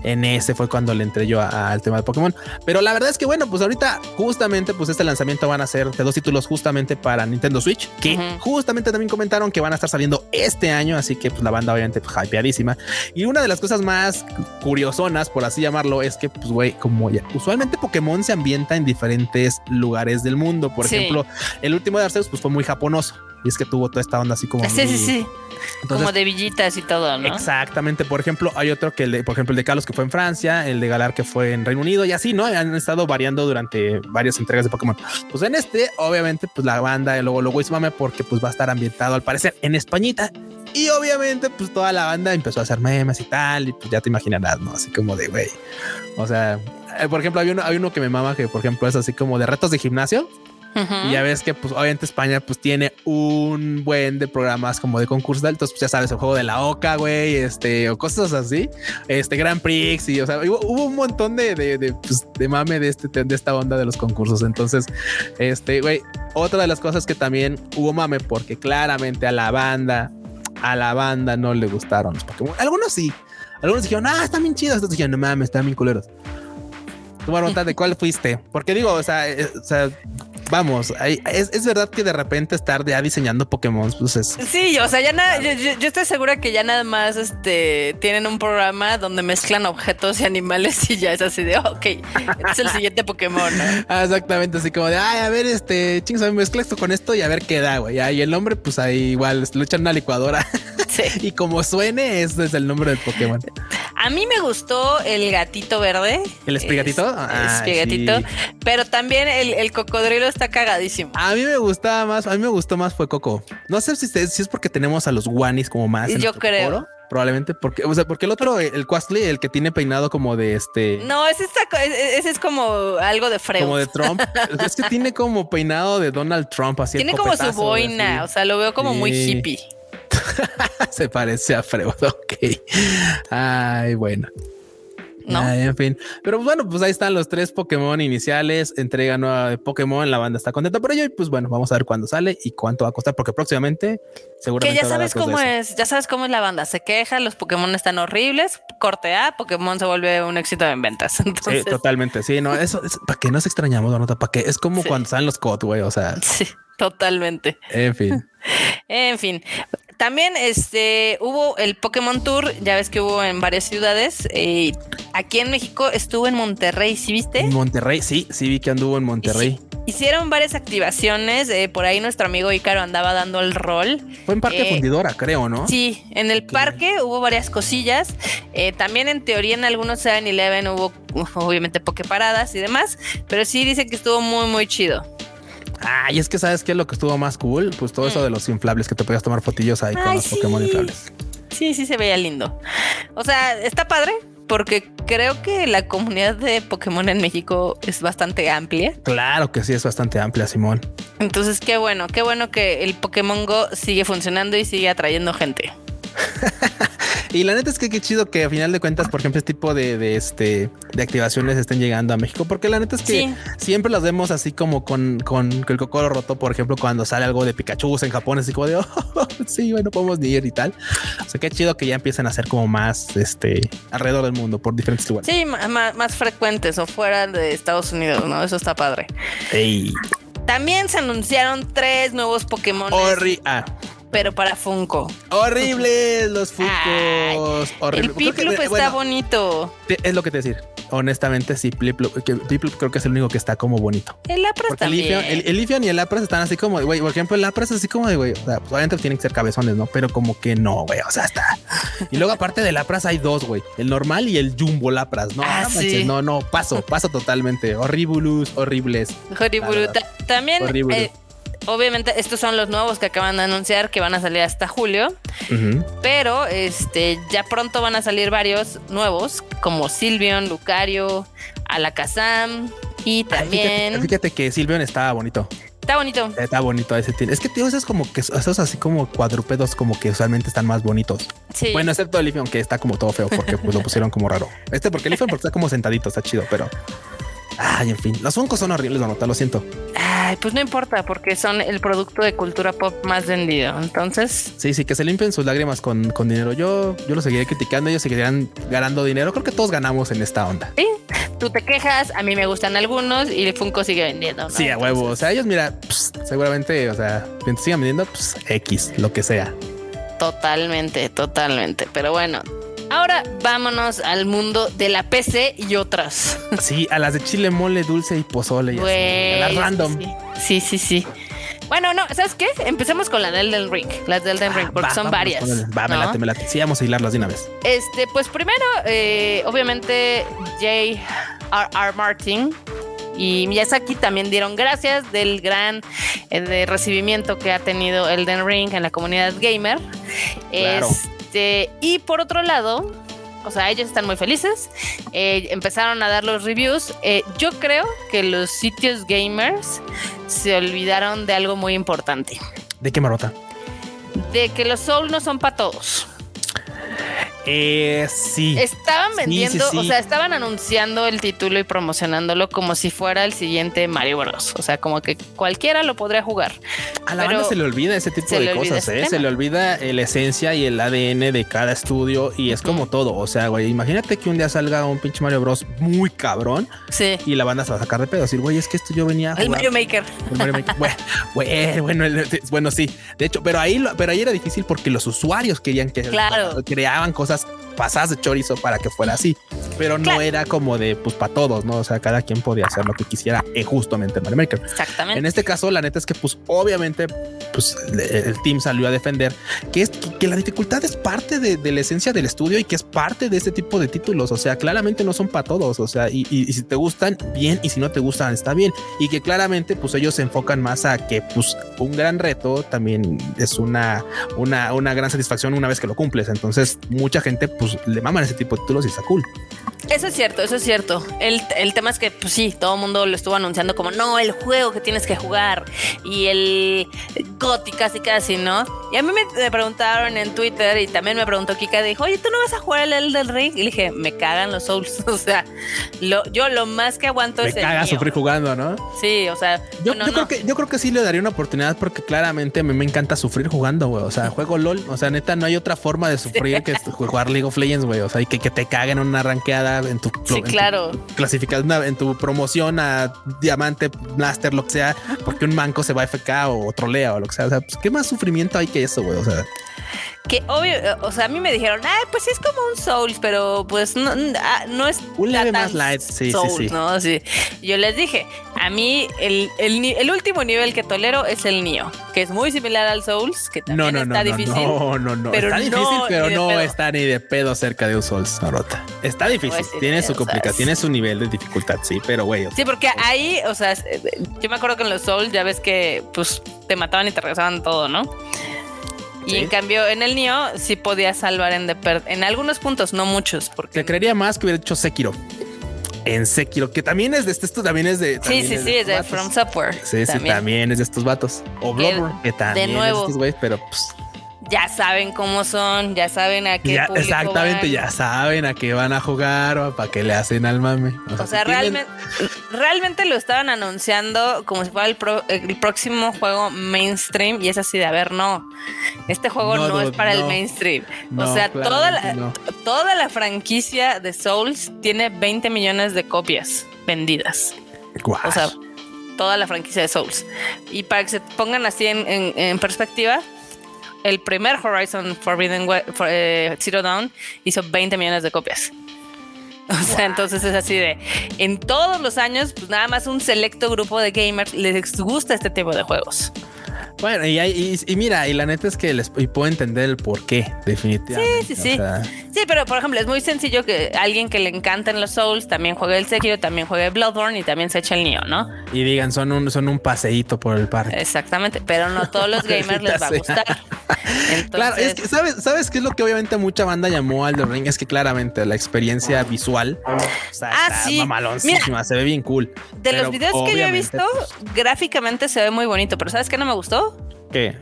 En ese fue cuando le entré yo al tema de Pokémon. Pero la verdad es que bueno, pues ahorita justamente pues este lanzamiento van a ser de dos títulos justamente para Nintendo Switch, que justamente también comentaron que van a estar saliendo este año, así que pues la banda obviamente pues, hypeadísima. Y una de las cosas más curiosonas, por así llamarlo, es que pues güey, como ya usualmente Pokémon se ambienta en diferentes lugares del mundo. Por Sí. ejemplo, el último de Arceus pues fue muy japonoso. Y es que tuvo toda esta onda así como... Sí, sí, muy- sí. Entonces, Como de villitas y todo, ¿no? Exactamente. Por ejemplo, hay otro que, el de, por ejemplo, el de Carlos que fue en Francia, el de Galar que fue en Reino Unido y así, ¿no? Han estado variando durante varias entregas de Pokémon. Pues en este, obviamente, pues la banda luego luego hizo mame porque pues va a estar ambientado al parecer en Españita. Y obviamente, pues toda la banda empezó a hacer memes y tal. Y pues ya te imaginarás, ¿no? Así como de, güey. O sea, eh, por ejemplo, hay uno, hay uno que me mama que, por ejemplo, es así como de retos de gimnasio. Ujú. Y ya ves que, pues, obviamente España, pues, tiene un buen de programas como de concursos. Entonces, pues, ya sabes, el juego de la Oca, güey, este, o cosas así. Este, Grand Prix, y, o sea, hubo, hubo un montón de, de, de, pues, de mame de, este, de esta onda de los concursos. Entonces, este, güey, otra de las cosas que también hubo mame, porque claramente a la banda, a la banda no le gustaron los Pokémon. Algunos sí. Algunos dijeron, ah, están bien chidos. Otros dijeron, no mames, están bien culeros. Tu nota de cuál fuiste. Porque digo, o sea, eh, o sea, vamos, hay- es, es verdad que de repente estar ya diseñando Pokémon, pues es. Sí, o sea, ya nada, yo, estoy segura que ya nada más este tienen un programa donde mezclan objetos y animales y ya es así de ok, este es el siguiente Pokémon, ¿no? Ah, exactamente, así como de, ay, a ver, este, chingos, mezcla esto con esto y a ver qué da, güey. Ah, Y el nombre, pues ahí igual, lo echan una licuadora Sí. y como suene, ese es el nombre del Pokémon. A mí me gustó el gatito verde. ¿El espigatito? Es- Ah, espigatito. sí. Pero también el, el cocodrilo está cagadísimo. A mí me gustaba más, a mí me gustó más fue Coco. No sé si, es- si es porque tenemos a los Wanis como más. en Yo creo. foro, Probablemente porque, o sea, porque el otro, el Quastly, el que tiene peinado como de este. No, ese, está, co- ese es como algo de Freud. Como de Trump. es que tiene como peinado de Donald Trump, así. Tiene como su boina, o sea, lo veo como muy hippie. Se parece a Freud. Ok. Ay, bueno. ¿No? Ay, en fin. Pero pues, bueno, pues ahí están los tres Pokémon iniciales. Entrega nueva de Pokémon. La banda está contenta por ello. Y pues bueno, vamos a ver cuándo sale y cuánto va a costar, porque próximamente Que seguramente. ya habrá sabes cómo es, ya sabes cómo es la banda. Se queja, los Pokémon están horribles. Corte A, Pokémon se vuelve un éxito en ventas. Entonces, Sí, totalmente. Sí, no, eso es para que nos extrañamos, nota, para que es como Sí. cuando salen los COD, güey. O sea, sí, totalmente. en fin. En fin, también este hubo el Pokémon Tour, ya ves que hubo en varias ciudades. eh, aquí en México estuvo en Monterrey, ¿sí viste? En Monterrey, sí, sí vi que anduvo en Monterrey. Sí, hicieron varias activaciones. eh, por ahí nuestro amigo Ícaro andaba dando el rol. Fue en Parque Eh, Fundidora, creo, ¿no? Sí, en el parque hubo varias cosillas. eh, también en teoría en algunos 7-Eleven hubo obviamente pokeparadas y demás. Pero sí dice que estuvo muy, muy chido. Ah, y es que sabes qué es lo que estuvo más cool, pues todo eso de los inflables que te podías tomar fotillos ahí con Mm. Los Pokémon inflables. Sí, sí se veía lindo. O sea, está padre porque creo que la comunidad de Pokémon en México es bastante amplia. Claro que sí, es bastante amplia, Simón. Entonces, qué bueno, qué bueno que el Pokémon Go sigue funcionando y sigue atrayendo gente. Y la neta es que qué chido que a final de cuentas, por ejemplo, este tipo de, de, este de activaciones estén llegando a México, porque la neta es que Sí. siempre las vemos así como con, con el cocoro roto, por ejemplo, cuando sale algo de Pikachu en Japón, así como de oh, sí, bueno, podemos ni ir y tal. O sea, qué chido que ya empiecen a hacer como más este alrededor del mundo por diferentes lugares. Sí, ma- más frecuentes o fuera de Estados Unidos, ¿no? Eso está padre. Ey, También se anunciaron tres nuevos Pokémon, ah, pero para Funko. horribles los Ay, fucos, horribles. El Piplup está bueno, bonito. es lo que te decir. Honestamente, sí, Piplup, Piplup creo que es el único que está como bonito. El Lapras Porque también. El, Leafeon y el Lapras están así como, güey, por ejemplo, el Lapras es así como de, güey, o sea, pues, obviamente tienen que ser cabezones, ¿no? Pero como que no, güey, o sea, está. Y luego aparte del Lapras hay dos, güey, el normal y el Jumbo Lapras, no, Ah, no, manches, sí. no, no, paso, paso totalmente, horribulus, horribles. Ta- También, Horrible. eh, obviamente, estos son los nuevos que acaban de anunciar que van a salir hasta julio. Pero este ya pronto van a salir varios nuevos, como Silvion, Lucario, Alakazam y Ay, también. fíjate, fíjate que Silvion estaba bonito. Está bonito. Está bonito ese tiene. Es que tío, es como que esos así como cuadrúpedos como que usualmente están más bonitos. Sí. Bueno, excepto el Leafeon que está como todo feo porque pues, lo pusieron como raro. Este porque el Leafeon porque está como sentadito, está chido, pero ay, en fin, los Funkos son horribles, lo siento. Ay, pues no importa porque son el producto de cultura pop más vendido. Entonces, Sí, sí, que se limpien sus lágrimas con, con dinero. Yo, yo lo seguiré criticando, ellos seguirán ganando dinero. Creo que todos ganamos en esta onda. sí, tú te quejas, a mí me gustan algunos y Funko sigue vendiendo. ¿no? Sí, a huevo. O sea, ellos, mira, pues, seguramente, o sea, mientras sigan vendiendo, pues X, lo que sea. Totalmente, totalmente. Pero bueno, ahora vámonos al mundo de la PC y otras. Sí, a las de chile, mole, dulce y pozole. Y así, Güey, a las random. Sí, sí, sí. sí. Bueno, no, ¿sabes qué? Empecemos con la del Elden Ring. Las del Elden Ring, porque Va, son varias. el- Va, me ¿no? late, me late. Sí, vamos a hilarlas de una vez. Este, pues primero, eh, obviamente, J.R.R. Martin y Miyazaki también dieron gracias del gran eh, de recibimiento que ha tenido Elden Ring en la comunidad gamer. Claro. Este, y por otro lado, o sea, ellos están muy felices. eh, empezaron a dar los reviews. Eh, yo creo que los sitios gamers se olvidaron de algo muy importante. ¿De qué marota? De que los Souls no son para todos. Eh, sí. Estaban vendiendo, sí, sí. o sea, estaban anunciando el título y promocionándolo como si fuera el siguiente Mario Bros. O sea, como que cualquiera lo podría jugar. A la banda se le olvida ese tipo de cosas, ¿eh? Se le olvida eh, la esencia y el ADN de cada estudio y es como todo. O sea, güey, imagínate que un día salga un pinche Mario Bros muy cabrón Sí. y la banda se va a sacar de pedo. Decir, güey, es que esto yo venía a El. Mario Maker. El Mario Maker. Bueno, güey, bueno, el- bueno, sí. De hecho, pero ahí, pero ahí era difícil porque los usuarios querían que Claro. Creaban cosas pasadas de chorizo para que fuera así, pero no Claro. era como de pues para todos, no? O sea, cada quien podía hacer lo que quisiera eh, justamente en Mario. Exactamente. En este caso, la neta es que, pues, obviamente, pues el, el team salió a defender que es que, que la dificultad es parte de, de la esencia del estudio y que es parte de este tipo de títulos. O sea, claramente no son para todos. O sea, y, y- y si te gustan, bien, y si no te gustan, está bien. Y que claramente, pues, ellos se enfocan más a que, pues, un gran reto también es una, una, una gran satisfacción una vez que lo cumples. Entonces, mucha gente, pues, le maman ese tipo de títulos y está cool. Eso es cierto, eso es cierto. El, el tema es que, pues sí, todo el mundo lo estuvo anunciando como, no, el juego que tienes que jugar y el Goti casi casi, ¿no? Y a mí me, me preguntaron en Twitter y también me preguntó Kika, dijo, oye, ¿tú no vas a jugar el Elden Ring? Y le dije, me cagan los Souls. O sea, lo, yo lo más que aguanto Me es el caga mío. sufrir jugando, ¿no? Sí, o sea, Yo, bueno, yo creo no. que yo creo que sí le daría una oportunidad porque claramente a mí me encanta sufrir jugando, güey. O sea, juego LOL. O sea, neta, no hay otra forma de sufrir que jugar League of Legends, güey. O sea, y que, que te caguen una ranqueada en tu, Sí, en tu claro. clasificación, en tu promoción a diamante, blaster, lo que sea, porque un manco se va a FK o trolea o lo que sea. O sea, pues, qué más sufrimiento hay que eso, güey. O sea, Que obvio, o sea, a mí me dijeron, ay, pues sí es como un Souls, pero pues no, ah, no es Un leve más light, sí, sí, Souls, sí. ¿no? Sí. Yo les dije, a mí el, el, último nivel que tolero es el Nioh, que es muy similar al Souls, que también no, no, está no, difícil. no, no, no. pero está no, difícil, pero no pedo. está ni de pedo cerca de un Souls, Narota. Está difícil, Pues tiene su complicación, tiene su nivel de dificultad, sí, pero güey, Sí, porque ahí, o sea, eh, yo me acuerdo que en los Souls ya ves que pues te mataban y te regresaban todo, ¿no? Y Sí. en cambio en el Nioh sí podías salvar en, de per- en algunos puntos, no muchos, porque Te creería más que hubiera hecho Sekiro. En Sekiro, que también es de este, esto también es de. Sí, también sí, sí, es de From. Software. Sí, sí, también es de estos vatos. O Bloodborne, que también es de nuevo. estos güeyes, pero pues. Ya saben cómo son, ya saben a qué ya- exactamente, van. ya saben a qué van a jugar o para qué le hacen al mame. O sea, realmente, realmente lo estaban anunciando como si fuera el, pro- el próximo juego mainstream y es así de, a ver, no, este juego No, no, es para el mainstream. No, o sea, toda la, toda la franquicia de Souls tiene 20 millones de copias vendidas. O sea, toda la franquicia de Souls. Y para que se pongan así en, en- en perspectiva, el primer Horizon Forbidden We- for- eh, Zero Dawn hizo 20 millones de copias. O sea, entonces es así de, en todos los años, pues nada más un selecto grupo de gamers les gusta este tipo de juegos. Bueno, y, y- y mira, y la neta es que les y puedo entender el por qué, definitivamente. Sí, sí, sí. O sea, Sí, pero por ejemplo, es muy sencillo que alguien que le encanten los Souls también juegue el Sekiro, también juegue Bloodborne y también se eche el Nioh, ¿no? y digan, son un, son un paseíto por el parque. Exactamente, pero no todos los gamers les va a Maldita claro, es que, ¿sabes, ¿sabes qué es lo que obviamente mucha banda llamó al Ring? Es que claramente la experiencia visual o sea, ah, sí. mamaloncísima, se ve bien cool. De los videos que yo he visto, pues, gráficamente se ve muy bonito, pero ¿sabes qué no me gustó? ¿Qué?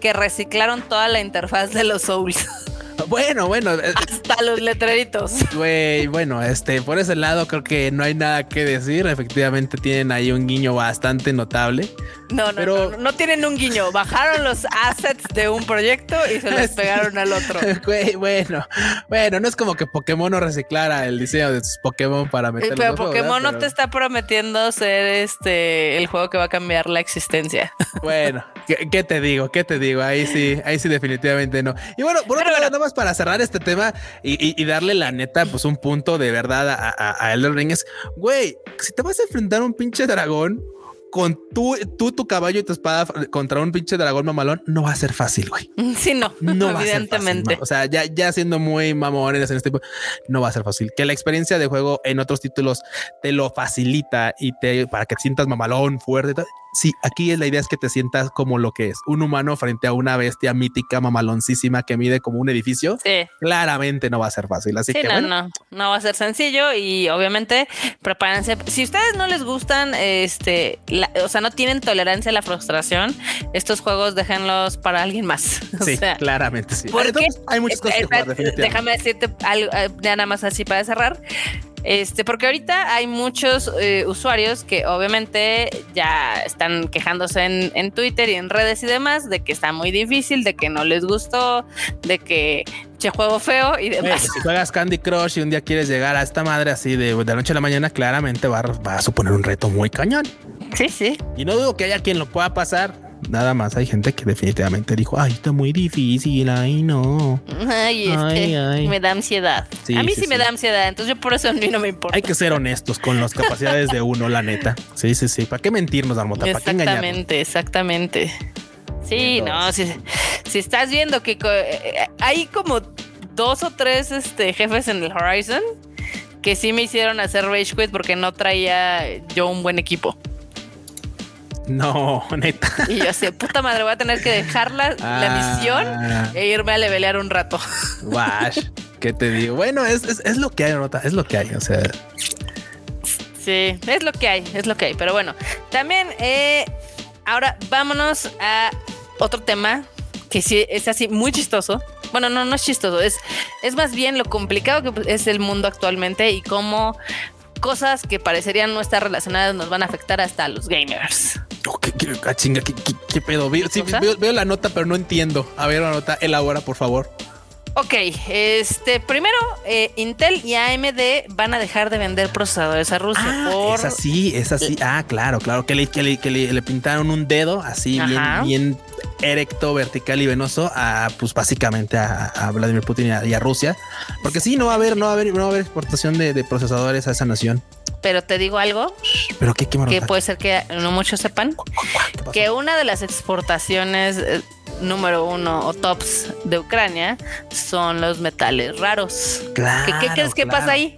Que reciclaron toda la interfaz de los Souls. Bueno, bueno. Eh, Hasta los letreritos. Güey, bueno, este, por ese lado creo que no hay nada que decir. Efectivamente tienen ahí un guiño bastante notable. No, no, pero... no, tienen un guiño. Bajaron los assets de un proyecto y se los pegaron al otro. Güey, bueno, bueno, no es como que Pokémon no reciclara el diseño de sus Pokémon para meterlo. Pero Pokémon no te está prometiendo ser este el juego que va a cambiar la existencia. Bueno, ¿qué, te digo? ¿Qué te digo? Ahí sí, ahí sí, definitivamente no. Y bueno, por otro lado, nada más para cerrar este tema y, darle la neta, pues un punto de verdad a, a, a Elden Ring es, güey, si te vas a enfrentar a un pinche dragón con tú, tú, tu caballo y tu espada contra un pinche dragón mamalón, no va a ser fácil, güey. Sí, no, no evidentemente. o sea, ya, ya siendo muy mamones en este tipo, no va a ser fácil. Que la experiencia de juego en otros títulos te lo facilita y te para que te sientas mamalón, fuerte. Sí, aquí es la idea es que te sientas como lo que es un humano frente a una bestia mítica mamaloncísima que mide como un edificio. Sí. Claramente no va a ser fácil. Así que no, no, no va a ser sencillo y obviamente prepárense. Si ustedes no les gustan, este, o sea, no tienen tolerancia a la frustración, estos juegos déjenlos para alguien más. Sí, claramente sí. Porque hay muchas cosas que jugar, Déjame decirte algo, eh, nada más así para cerrar. Este, porque ahorita hay muchos eh, usuarios que obviamente ya están quejándose en, en, Twitter y en redes y demás de que está muy difícil, de que no les gustó, de que che juego feo y demás. si juegas Candy Crush y un día quieres llegar a esta madre así de, de la noche a la mañana, claramente va, va a suponer un reto muy cañón. Sí, sí. Y no dudo que haya quien lo pueda pasar nada más hay gente que definitivamente dijo, ay, está muy difícil, ay, no. Ay, este, me da ansiedad. a mí sí, me da ansiedad, entonces yo por eso a mí no me importa. Hay que ser honestos con las capacidades de uno, la neta. Sí, sí, sí. ¿Para qué mentirnos, Armota? ¿Para qué Exactamente, exactamente. Sí, no, si, si, estás viendo que eh, hay como dos o tres este, jefes en el Horizon que sí me hicieron hacer Rage Quit porque no traía yo un buen equipo. No, neta. Y yo así, puta madre, voy a tener que dejar la, ah. misión e irme a levelear un rato. Wash, ¿qué te digo? Bueno, es, es, lo que hay, nota, es lo que hay, o sea. Sí, es lo que hay, es lo que hay. Pero bueno, también, eh, ahora vámonos a otro tema que sí es así muy chistoso. Bueno, no, no es chistoso, es, es más bien lo complicado que es el mundo actualmente y cómo cosas que parecerían no estar relacionadas nos van a afectar hasta a los gamers. Oh, ¿qué, ah, chinga, ¿qué, pedo? Veo, sí, veo, la nota, pero no entiendo. A ver, la nota, elabora, por favor. Ok, este primero eh, Intel y AMD van a dejar de vender procesadores a Rusia. Ah, Es así, es así. Ah, claro, claro. Que le, que le, pintaron un dedo así bien, bien erecto, vertical y venoso a, pues básicamente a, Vladimir Putin y a, Rusia. Porque sí, no va a haber, no va a haber, no va a haber exportación de, procesadores a esa nación. Pero te digo algo. Pero qué, qué Que puede ser que no muchos sepan que una de las exportaciones eh, número uno o tops de Ucrania son los metales raros. Claro, ¿Qué, crees que pasa ahí?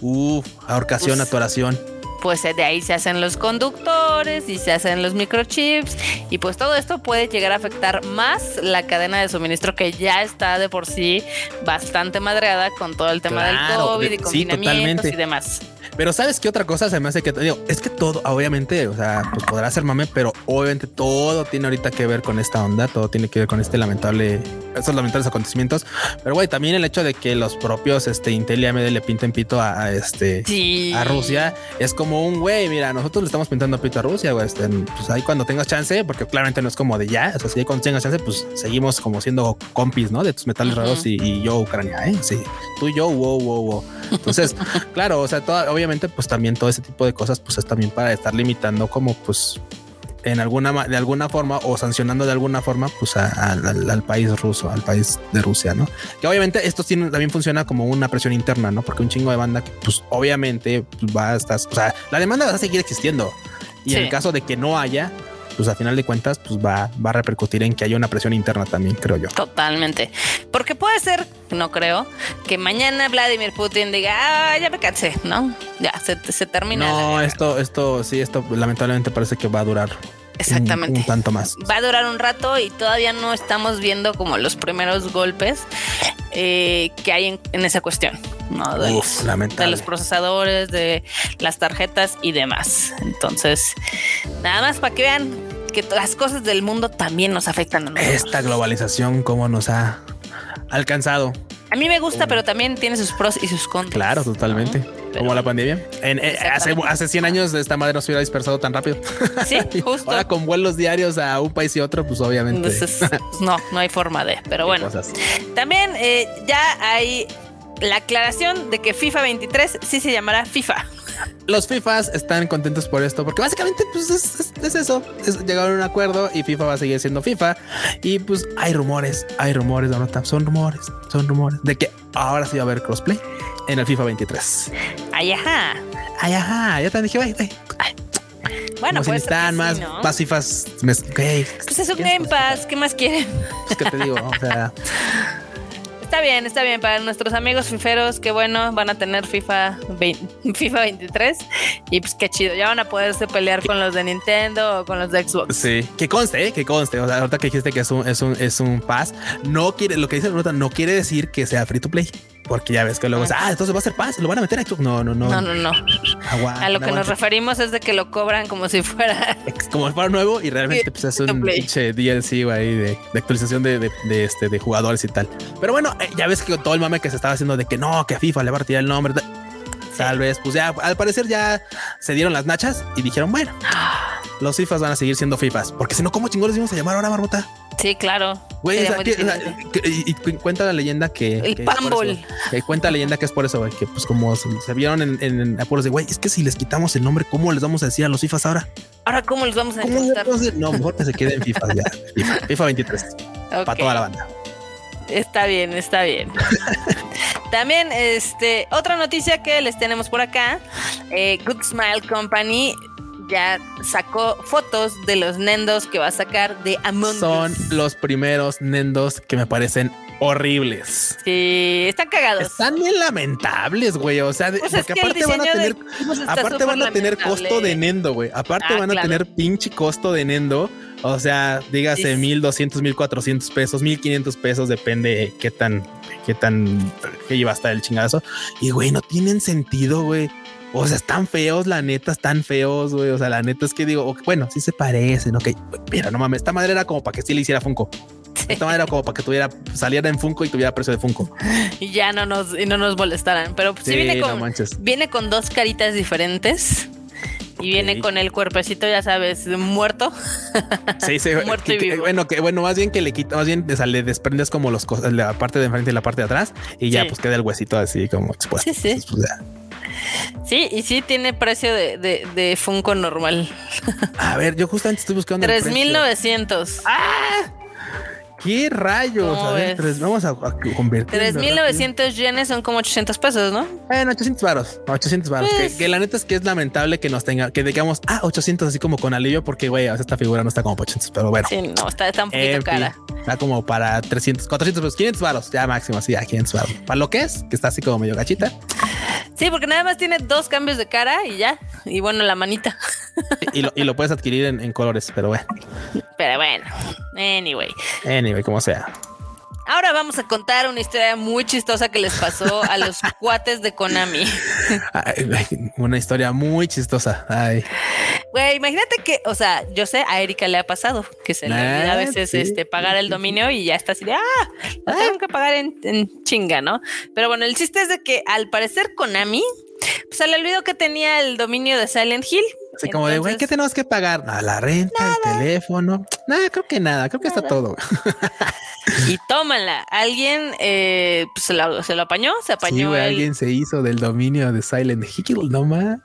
Uf, ahorcación, pues, atoración pues de ahí se hacen los conductores y se hacen los microchips y pues todo esto puede llegar a afectar más la cadena de suministro que ya está de por sí bastante madreada con todo el tema del COVID y confinamientos y demás. Pero sabes qué otra cosa se me hace que digo, es que todo, obviamente, o sea, pues podrá ser mame, pero obviamente todo tiene ahorita que ver con esta onda, todo tiene que ver con este lamentable, esos lamentables acontecimientos. Pero güey, también el hecho de que los propios este Intel y AMD le pinten pito a, este a Rusia es como un güey, mira, nosotros le estamos pintando pito a Rusia, güey. Este, pues ahí cuando tengas chance, porque claramente no es como de ya, o sea, si cuando tengas chance, pues seguimos como siendo compis, ¿no? De tus metales raros y, yo Ucrania, ¿eh? Sí, tú y yo, wow, wow, wow. Entonces, claro, o sea, toda, obviamente, pues también todo ese tipo de cosas, pues es también para estar limitando como, pues, en alguna, de alguna forma o sancionando de alguna forma, pues al, país ruso, al país de Rusia, ¿no? Que obviamente esto también funciona como una presión interna, ¿no? Porque un chingo de banda que, pues, obviamente pues, va a estar, o sea, la demanda va a seguir existiendo. Y en el caso de que no haya, pues a final de cuentas, pues va, va a repercutir en que haya una presión interna también, creo yo. Totalmente. Porque puede ser, no creo, que mañana Vladimir Putin diga, ah, ya me cansé, ¿no? Ya se, se termina. No, esto, esto, sí, esto lamentablemente parece que va a durar Exactamente. Un, tanto más. Va a durar un rato y todavía no estamos viendo como los primeros golpes eh, que hay en, esa cuestión. ¿No? De, Uf, los, de, los, procesadores, de las tarjetas y demás. Entonces, nada más para que vean que las cosas del mundo también nos afectan a nosotros. Esta globalización, cómo nos ha alcanzado. A mí me gusta, pero también tiene sus pros y sus contras. Claro, totalmente. ¿no? Como la pandemia. En, eh, hace, hace 100 años esta madre no se hubiera dispersado tan rápido. Sí, justo. Ahora con vuelos diarios a un país y otro, pues obviamente. Entonces, no, no hay forma de. Pero bueno. También eh, ya hay la aclaración de que FIFA 23 sí se llamará FIFA. Los FIFAs están contentos por esto, porque básicamente pues es, es, es eso, es, llegaron a un acuerdo y FIFA va a seguir siendo FIFA. Y pues hay rumores, hay rumores, no, son rumores, son rumores de que ahora sí va a haber crossplay en el FIFA 23. Ay, ajá. Ay, ajá. Yo también dije, ay, ay. Bueno, Como pues si están más, sí, ¿no? más FIFAs. Okay, Pues es un Game Pass, ¿qué más quieren? Pues que te digo, o sea. Está bien, está bien. Para nuestros amigos fiferos, qué bueno, van a tener FIFA 20, FIFA 23 y pues qué chido. Ya van a poderse pelear con los de Nintendo o con los de Xbox. Sí, que conste, ¿eh? que conste. O sea, ahorita que dijiste que es un, es un, es un pass, no quiere, lo que dice nota no quiere decir que sea free to play. Porque ya ves que luego, ah, entonces va a ser paz, lo van a meter a Xbox. No, no, no. No, no, no. Aguanta, a lo que aguanta. nos referimos es de que lo cobran como si fuera. Como si fuera nuevo y realmente pues, es un pinche DLC ahí de, de actualización de, de, de, este, de jugadores y tal. Pero bueno, eh, ya ves que todo el mame que se estaba haciendo de que no, que a FIFA le va a retirar el nombre. Tal vez, pues ya al parecer ya se dieron las nachas y dijeron, bueno, los FIFAs van a seguir siendo FIFAs, porque si no, ¿cómo chingones íbamos a llamar ahora, Marmota? Sí, claro. Güey, o sea, que, o sea, que, y, y, cuenta la leyenda que el que Pambol. Cuenta la leyenda que es por eso, güey, que pues como se, se vieron en, en, en, apuros de güey, es que si les quitamos el nombre, ¿cómo les vamos a decir a los FIFAs ahora? Ahora, ¿cómo les vamos a ¿Cómo decir? No, mejor que se queden en FIFA ya. FIFA, FIFA 23 okay. para toda la banda. Está bien, está bien. También, este, otra noticia que les tenemos por acá, eh, Good Smile Company ya sacó fotos de los nendos que va a sacar de Among Son Us. los primeros nendos que me parecen horribles. Sí, están cagados. Están bien lamentables, güey. O sea, pues porque aparte van a tener, aparte van a tener lamentable. costo de nendo, güey. Aparte Ah, van a claro. tener pinche costo de nendo. O sea, dígase mil doscientos, mil cuatrocientos pesos, mil quinientos pesos, depende qué tan, qué tan, qué lleva hasta el chingadazo. Y güey, no tienen sentido, güey. O sea, están feos, la neta, están feos, güey. O sea, la neta es que digo, bueno, sí se parecen, ok. Mira, no mames, esta madre era como para que sí le hiciera Funko. Esta madre era como para que tuviera, saliera en Funko y tuviera precio de Funko. Y ya no nos, y no nos molestaran. Pero sí, Sí, viene con, viene con dos caritas diferentes. Y viene con el cuerpecito, ya sabes, muerto. Sí, sí. Muerto que- y que- vivo. bueno, que bueno, más bien que le quita, más bien o sea, le desprendes como los cosas, la parte de enfrente y la parte de atrás, y ya Sí. pues queda el huesito así como expuesto. Sí, sí. Entonces, pues, ya. Sí, y sí tiene precio de, de, de Funko normal. A ver, yo justamente estoy buscando. el precio. 3.900. ¡Ah! ¿Qué rayos? ¿Cómo A ver, tres- vamos a, a convertir. 3.900 yenes son como 800 pesos, ¿no? Bueno, 800 varos, 800 varos. Pues- Que, que la neta es que es lamentable que nos tenga, que digamos, ah, 800 así como con alivio, porque güey, o sea, esta figura no está como para 800, pero bueno. Sí, no, está, está un poquito En fin, cara. está como para 300, 400 pesos, 500 varos, ya máximo, así, ya 500 varos. Para lo que es, que está así como medio gachita. Sí, porque nada más tiene dos cambios de cara y ya. Y bueno, la manita. y, lo, y lo puedes adquirir en, en colores, pero bueno. Pero bueno, anyway. Anyway, como sea. Ahora vamos a contar una historia muy chistosa que les pasó a los cuates de Konami. Ay, una historia muy chistosa. Ay, Güey, imagínate que, o sea, yo sé, a Erika le ha pasado que se le Ah, olvida a veces sí, este, pagar el dominio y ya está así de, ah, lo tengo que pagar en, en chinga, ¿no? Pero bueno, el chiste es de que al parecer Konami, pues se le olvidó que tenía el dominio de Silent Hill. así como de, güey, ¿qué Entonces, tenemos que pagar? Ah, la renta, el teléfono. Nada, creo que nada, creo que está todo. Y tómala, alguien eh, pues se, lo, se lo apañó, se Sí, apañó güey, el alguien se hizo del dominio de Silent Hill, no más.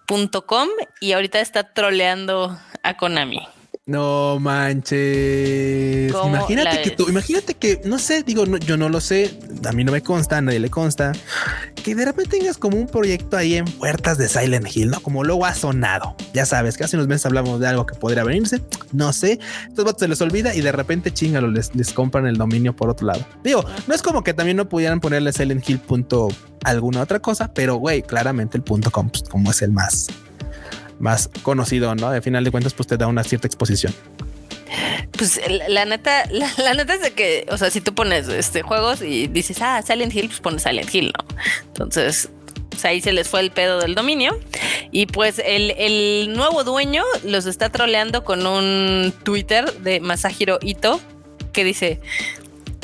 .com y ahorita está troleando a Konami. No manches. ¿Cómo Imagínate que tú, imagínate que, no sé, digo, no- yo no lo sé, a mí no me consta, a nadie le consta, que de repente tengas como un proyecto ahí en puertas de Silent Hill, ¿no? Como luego ha sonado. Ya sabes, que hace unos meses hablamos de algo que podría venirse, no sé. Estos vatos se les olvida y de repente chingalo, les, les compran el dominio por otro lado. Digo, no es como que también no pudieran ponerle Silent Hill punto alguna otra cosa, pero güey, claramente el punto com, pues, como es el más más conocido, ¿no? Al final de cuentas, pues te da una cierta exposición. Pues la, neta, la, neta es de que, o sea, si tú pones este juegos y dices, ah, Silent Hill, pues pones Silent Hill, ¿no? Entonces, pues ahí se les fue el pedo del dominio. Y pues el, el nuevo dueño los está troleando con un Twitter de Masahiro Ito que dice: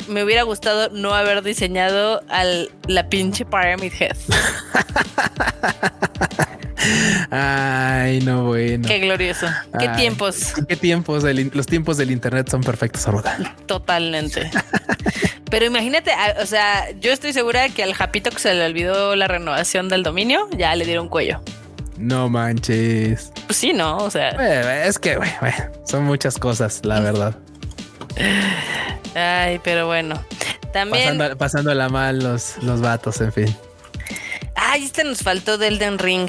Me hubiera gustado no haber diseñado al, la pinche Pyramid Head. Ay, no, bueno. Qué glorioso. Qué tiempos. Qué tiempos. los tiempos del internet son perfectos ahora. Totalmente. Pero imagínate, o sea, yo estoy segura que al Japito que se le olvidó la renovación del dominio, ya le dieron cuello. No manches. Pues sí, no, o sea. es que, son muchas cosas, la verdad. Ay, pero bueno. También. pasándola mal los, los vatos, en fin. Ay, este nos faltó del Elden Ring.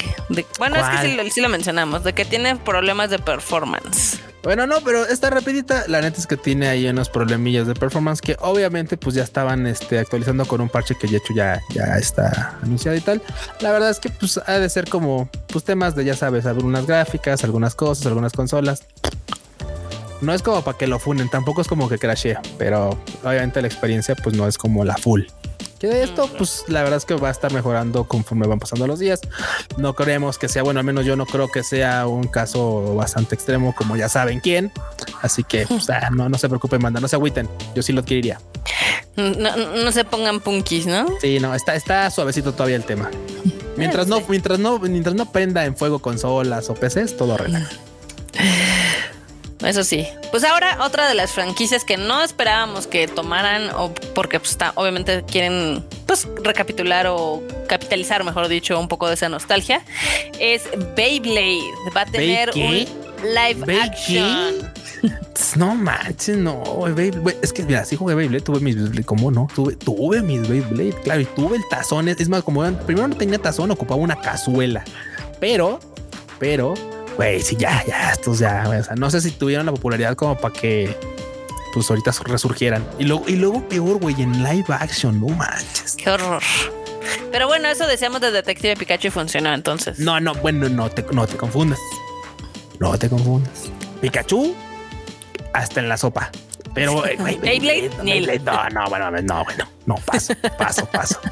bueno, es que sí, lo mencionamos, de que tiene problemas de performance. Bueno, no, pero esta rapidita, la neta es que tiene ahí unos problemillas de performance que obviamente pues ya estaban este, actualizando con un parche que de hecho ya, ya está anunciado y tal. La verdad es que pues ha de ser como pues temas de ya sabes, algunas gráficas, algunas cosas, algunas consolas. No es como para que lo funen, tampoco es como que crashea, pero obviamente la experiencia pues no es como la full. De esto, pues la verdad es que va a estar mejorando conforme van pasando los días. No creemos que sea, bueno, al menos yo no creo que sea un caso bastante extremo, como ya saben quién. Así que pues, ah, no, no se preocupen, manda, no se agüiten. Yo sí lo adquiriría. No, no se pongan punkis, ¿no? Sí, no, está, está suavecito todavía el tema. Mientras no, mientras no, mientras no prenda en fuego consolas o PCs, todo relaja. Eso sí. Pues ahora otra de las franquicias que no esperábamos que tomaran, o porque pues, está, obviamente quieren pues recapitular o capitalizar, mejor dicho, un poco de esa nostalgia, es Beyblade. Va a tener un live action. No manches, no, Beyblade. Es que mira, sí jugué Beyblade, tuve mis Beyblade, ¿cómo no? Tuve, tuve mis Beyblade, claro, y tuve el tazón. Es más, como primero no tenía tazón, ocupaba una cazuela. Pero, pero güey, sí, ya, ya, estos ya, o sea, no sé si tuvieron la popularidad como para que pues ahorita resurgieran. Y luego, y luego peor, güey, en live action, no manches. Qué horror. Pero bueno, eso decíamos de Detective Pikachu y funcionó entonces. No, no, bueno, no te, no te confundas. No te confundas. Pikachu, hasta en la sopa. Pero, güey, Beyblade, no, no, bueno, no, bueno, no, paso, paso, paso.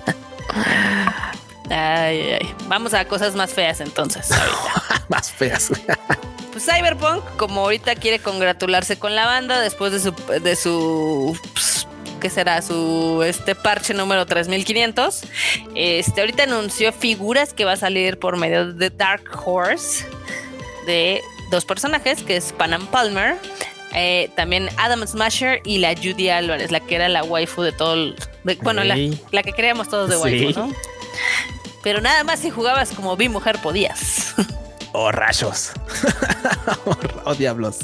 Ay, ay. Vamos a cosas más feas entonces. más feas. pues Cyberpunk, como ahorita quiere congratularse con la banda después de su, de su pues, ¿qué será? Su este parche número 3500. Este ahorita anunció figuras que va a salir por medio de Dark Horse de dos personajes, que es Panam Palmer, eh, también Adam Smasher y la Judy Álvarez, la que era la waifu de todo el, bueno, la, la, que creíamos todos de waifu, ¿no? Pero nada más si jugabas como vi mujer podías. Oh, rayos. oh, diablos.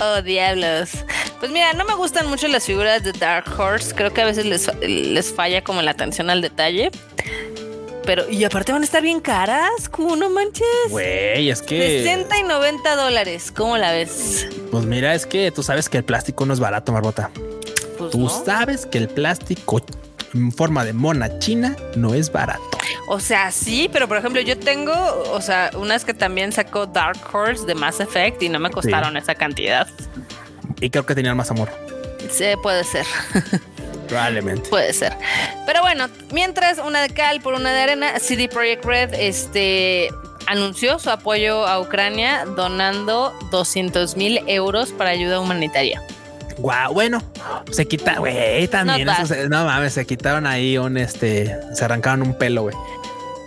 Oh, diablos. Pues mira, no me gustan mucho las figuras de Dark Horse. Creo que a veces les, les falla como la atención al detalle. Pero, y aparte van a estar bien caras, ¿cómo no manches? Güey, es que. 60 y 90 dólares, ¿cómo la ves? Pues mira, es que tú sabes que el plástico no es barato, Marbota. Pues tú sabes que el plástico en forma de mona china no es barato. O sea, sí, pero por ejemplo, yo tengo, o sea, unas que también sacó Dark Horse de Mass Effect y no me costaron esa cantidad. Y creo que tenían más amor. Sí, puede ser. Probablemente. Puede ser. Pero bueno, mientras una de cal por una de arena, CD Projekt Red este, anunció su apoyo a Ucrania donando 200 mil euros para ayuda humanitaria. Guau, bueno, se quita, güey, también. No, mames, se quitaron ahí un este, se arrancaron un pelo, güey.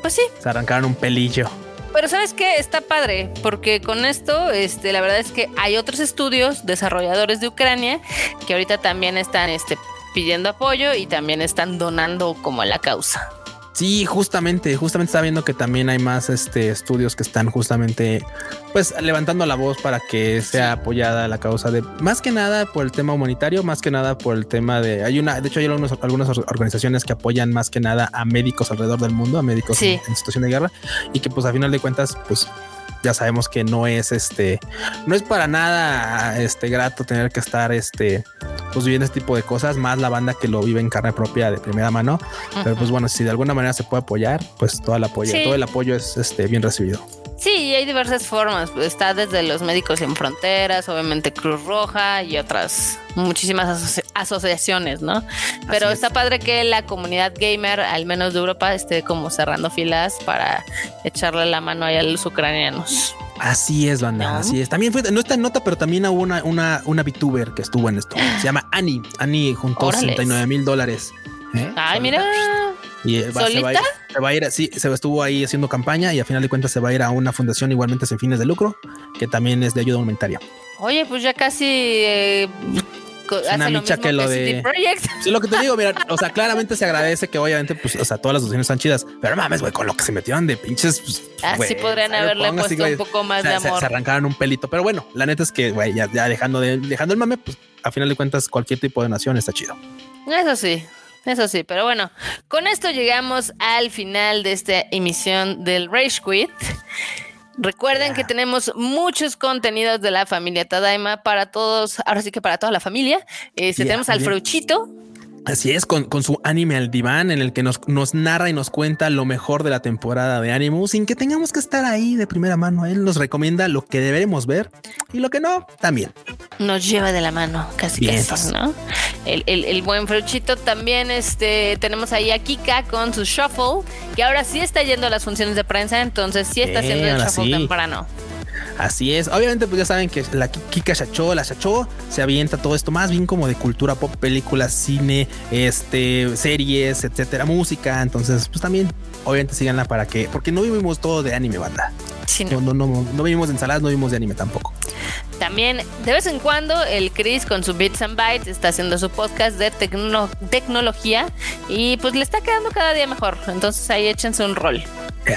Pues sí. Se arrancaron un pelillo. Pero sabes qué? está padre, porque con esto, este, la verdad es que hay otros estudios desarrolladores de Ucrania que ahorita también están este, pidiendo apoyo y también están donando como a la causa. Sí, justamente, justamente está viendo que también hay más este, estudios que están justamente pues levantando la voz para que sea apoyada la causa de más que nada por el tema humanitario, más que nada por el tema de hay una, de hecho hay algunos, algunas organizaciones que apoyan más que nada a médicos alrededor del mundo, a médicos en, en, situación de guerra y que pues a final de cuentas pues ya sabemos que no es este, no es para nada este grato tener que estar este, pues viviendo este tipo de cosas, más la banda que lo vive en carne propia de primera mano. Pero pues bueno, si de alguna manera se puede apoyar, pues todo el apoyo, todo el apoyo es este bien recibido. Sí, hay diversas formas. Está desde los médicos sin fronteras, obviamente Cruz Roja y otras muchísimas asociaciones, ¿no? Pero está padre que la comunidad gamer, al menos de Europa, esté como cerrando filas para echarle la mano ahí a los ucranianos. Así es, banda. Así es. También fue, no está en nota, pero también hubo una, una, una VTuber que estuvo en esto. Se llama Annie. Annie juntó 69 mil dólares. ¿eh? Ay, mira. Y eh, va, Se, va a ir, sí, se estuvo ahí haciendo campaña y a final de cuentas se va a ir a una fundación igualmente sin fines de lucro, que también es de ayuda humanitaria. Oye, pues ya casi eh, una micha que lo de. Sí, lo que te digo, mira, o sea, claramente se agradece que obviamente, pues, o sea, todas las opciones están chidas, pero mames, güey, con lo que se metieron de pinches. Pues, Así podrían haberle puesto un poco más de amor. Se, arrancaron un pelito, pero bueno, la neta es que, güey, ya, dejando, de, dejando el mame, pues a final de cuentas, cualquier tipo de nación está chido. Eso sí, eso sí, pero bueno, con esto llegamos al final de esta emisión del Rage Quit. Recuerden que tenemos muchos contenidos de la familia Tadaima para todos, ahora sí que para toda la familia. Este, tenemos al Fruchito, Así es, con, su anime al diván, en el que nos, nos, narra y nos cuenta lo mejor de la temporada de Animu, sin que tengamos que estar ahí de primera mano. Él nos recomienda lo que deberemos ver y lo que no, también. Nos lleva de la mano, casi casi, ¿no? El, buen Fruchito también, este, tenemos ahí a Kika con su shuffle, que ahora sí está yendo a las funciones de prensa, entonces sí está haciendo el shuffle temprano. Así es. Obviamente, pues ya saben que la Kika Shacho, la Shacho, se avienta todo esto más bien como de cultura pop, películas, cine, este, series, etcétera, música. Entonces, pues también, obviamente, síganla para que, porque no vivimos todo de anime, banda. no. No, no, no, vivimos de ensaladas, no vivimos de anime tampoco. También, de vez en cuando, el Chris con su Bits and Bytes está haciendo su podcast de tecnología y pues le está quedando cada día mejor. Entonces ahí échense un rol.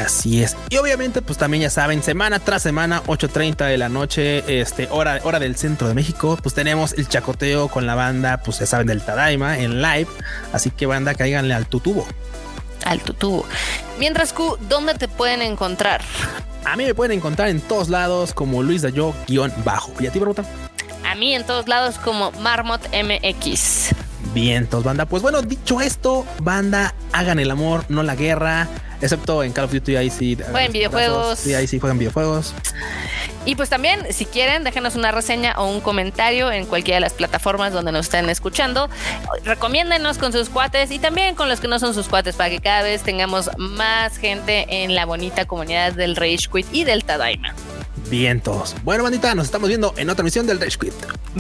Así es. Y obviamente, pues también ya saben, semana tras semana, 8.30 de la noche, este, hora, hora del centro de México, pues tenemos el chacoteo con la banda, pues ya saben, del Tadaima en live. Así que banda, cáiganle al tutubo. Al tutubo. Mientras Q, ¿dónde te pueden encontrar? A mí me pueden encontrar en todos lados como Luis Dayo guion bajo. ¿Y a ti, Bruta? A mí en todos lados como Marmot MX. Vientos, banda. Pues bueno, dicho esto, banda, hagan el amor, no la guerra. Excepto en Call of Duty, ahí sí. Juegan videojuegos. Sí, ahí sí juegan videojuegos. Y pues también, si quieren, déjenos una reseña o un comentario en cualquiera de las plataformas donde nos estén escuchando. Recomiéndenos con sus cuates y también con los que no son sus cuates para que cada vez tengamos más gente en la bonita comunidad del Rage Quit y del Tadaima. Vientos. Bueno, bandita, nos estamos viendo en otra misión del Rage Quit.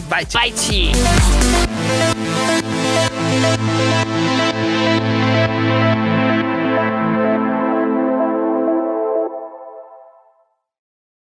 Bye, chi. Bye, chi.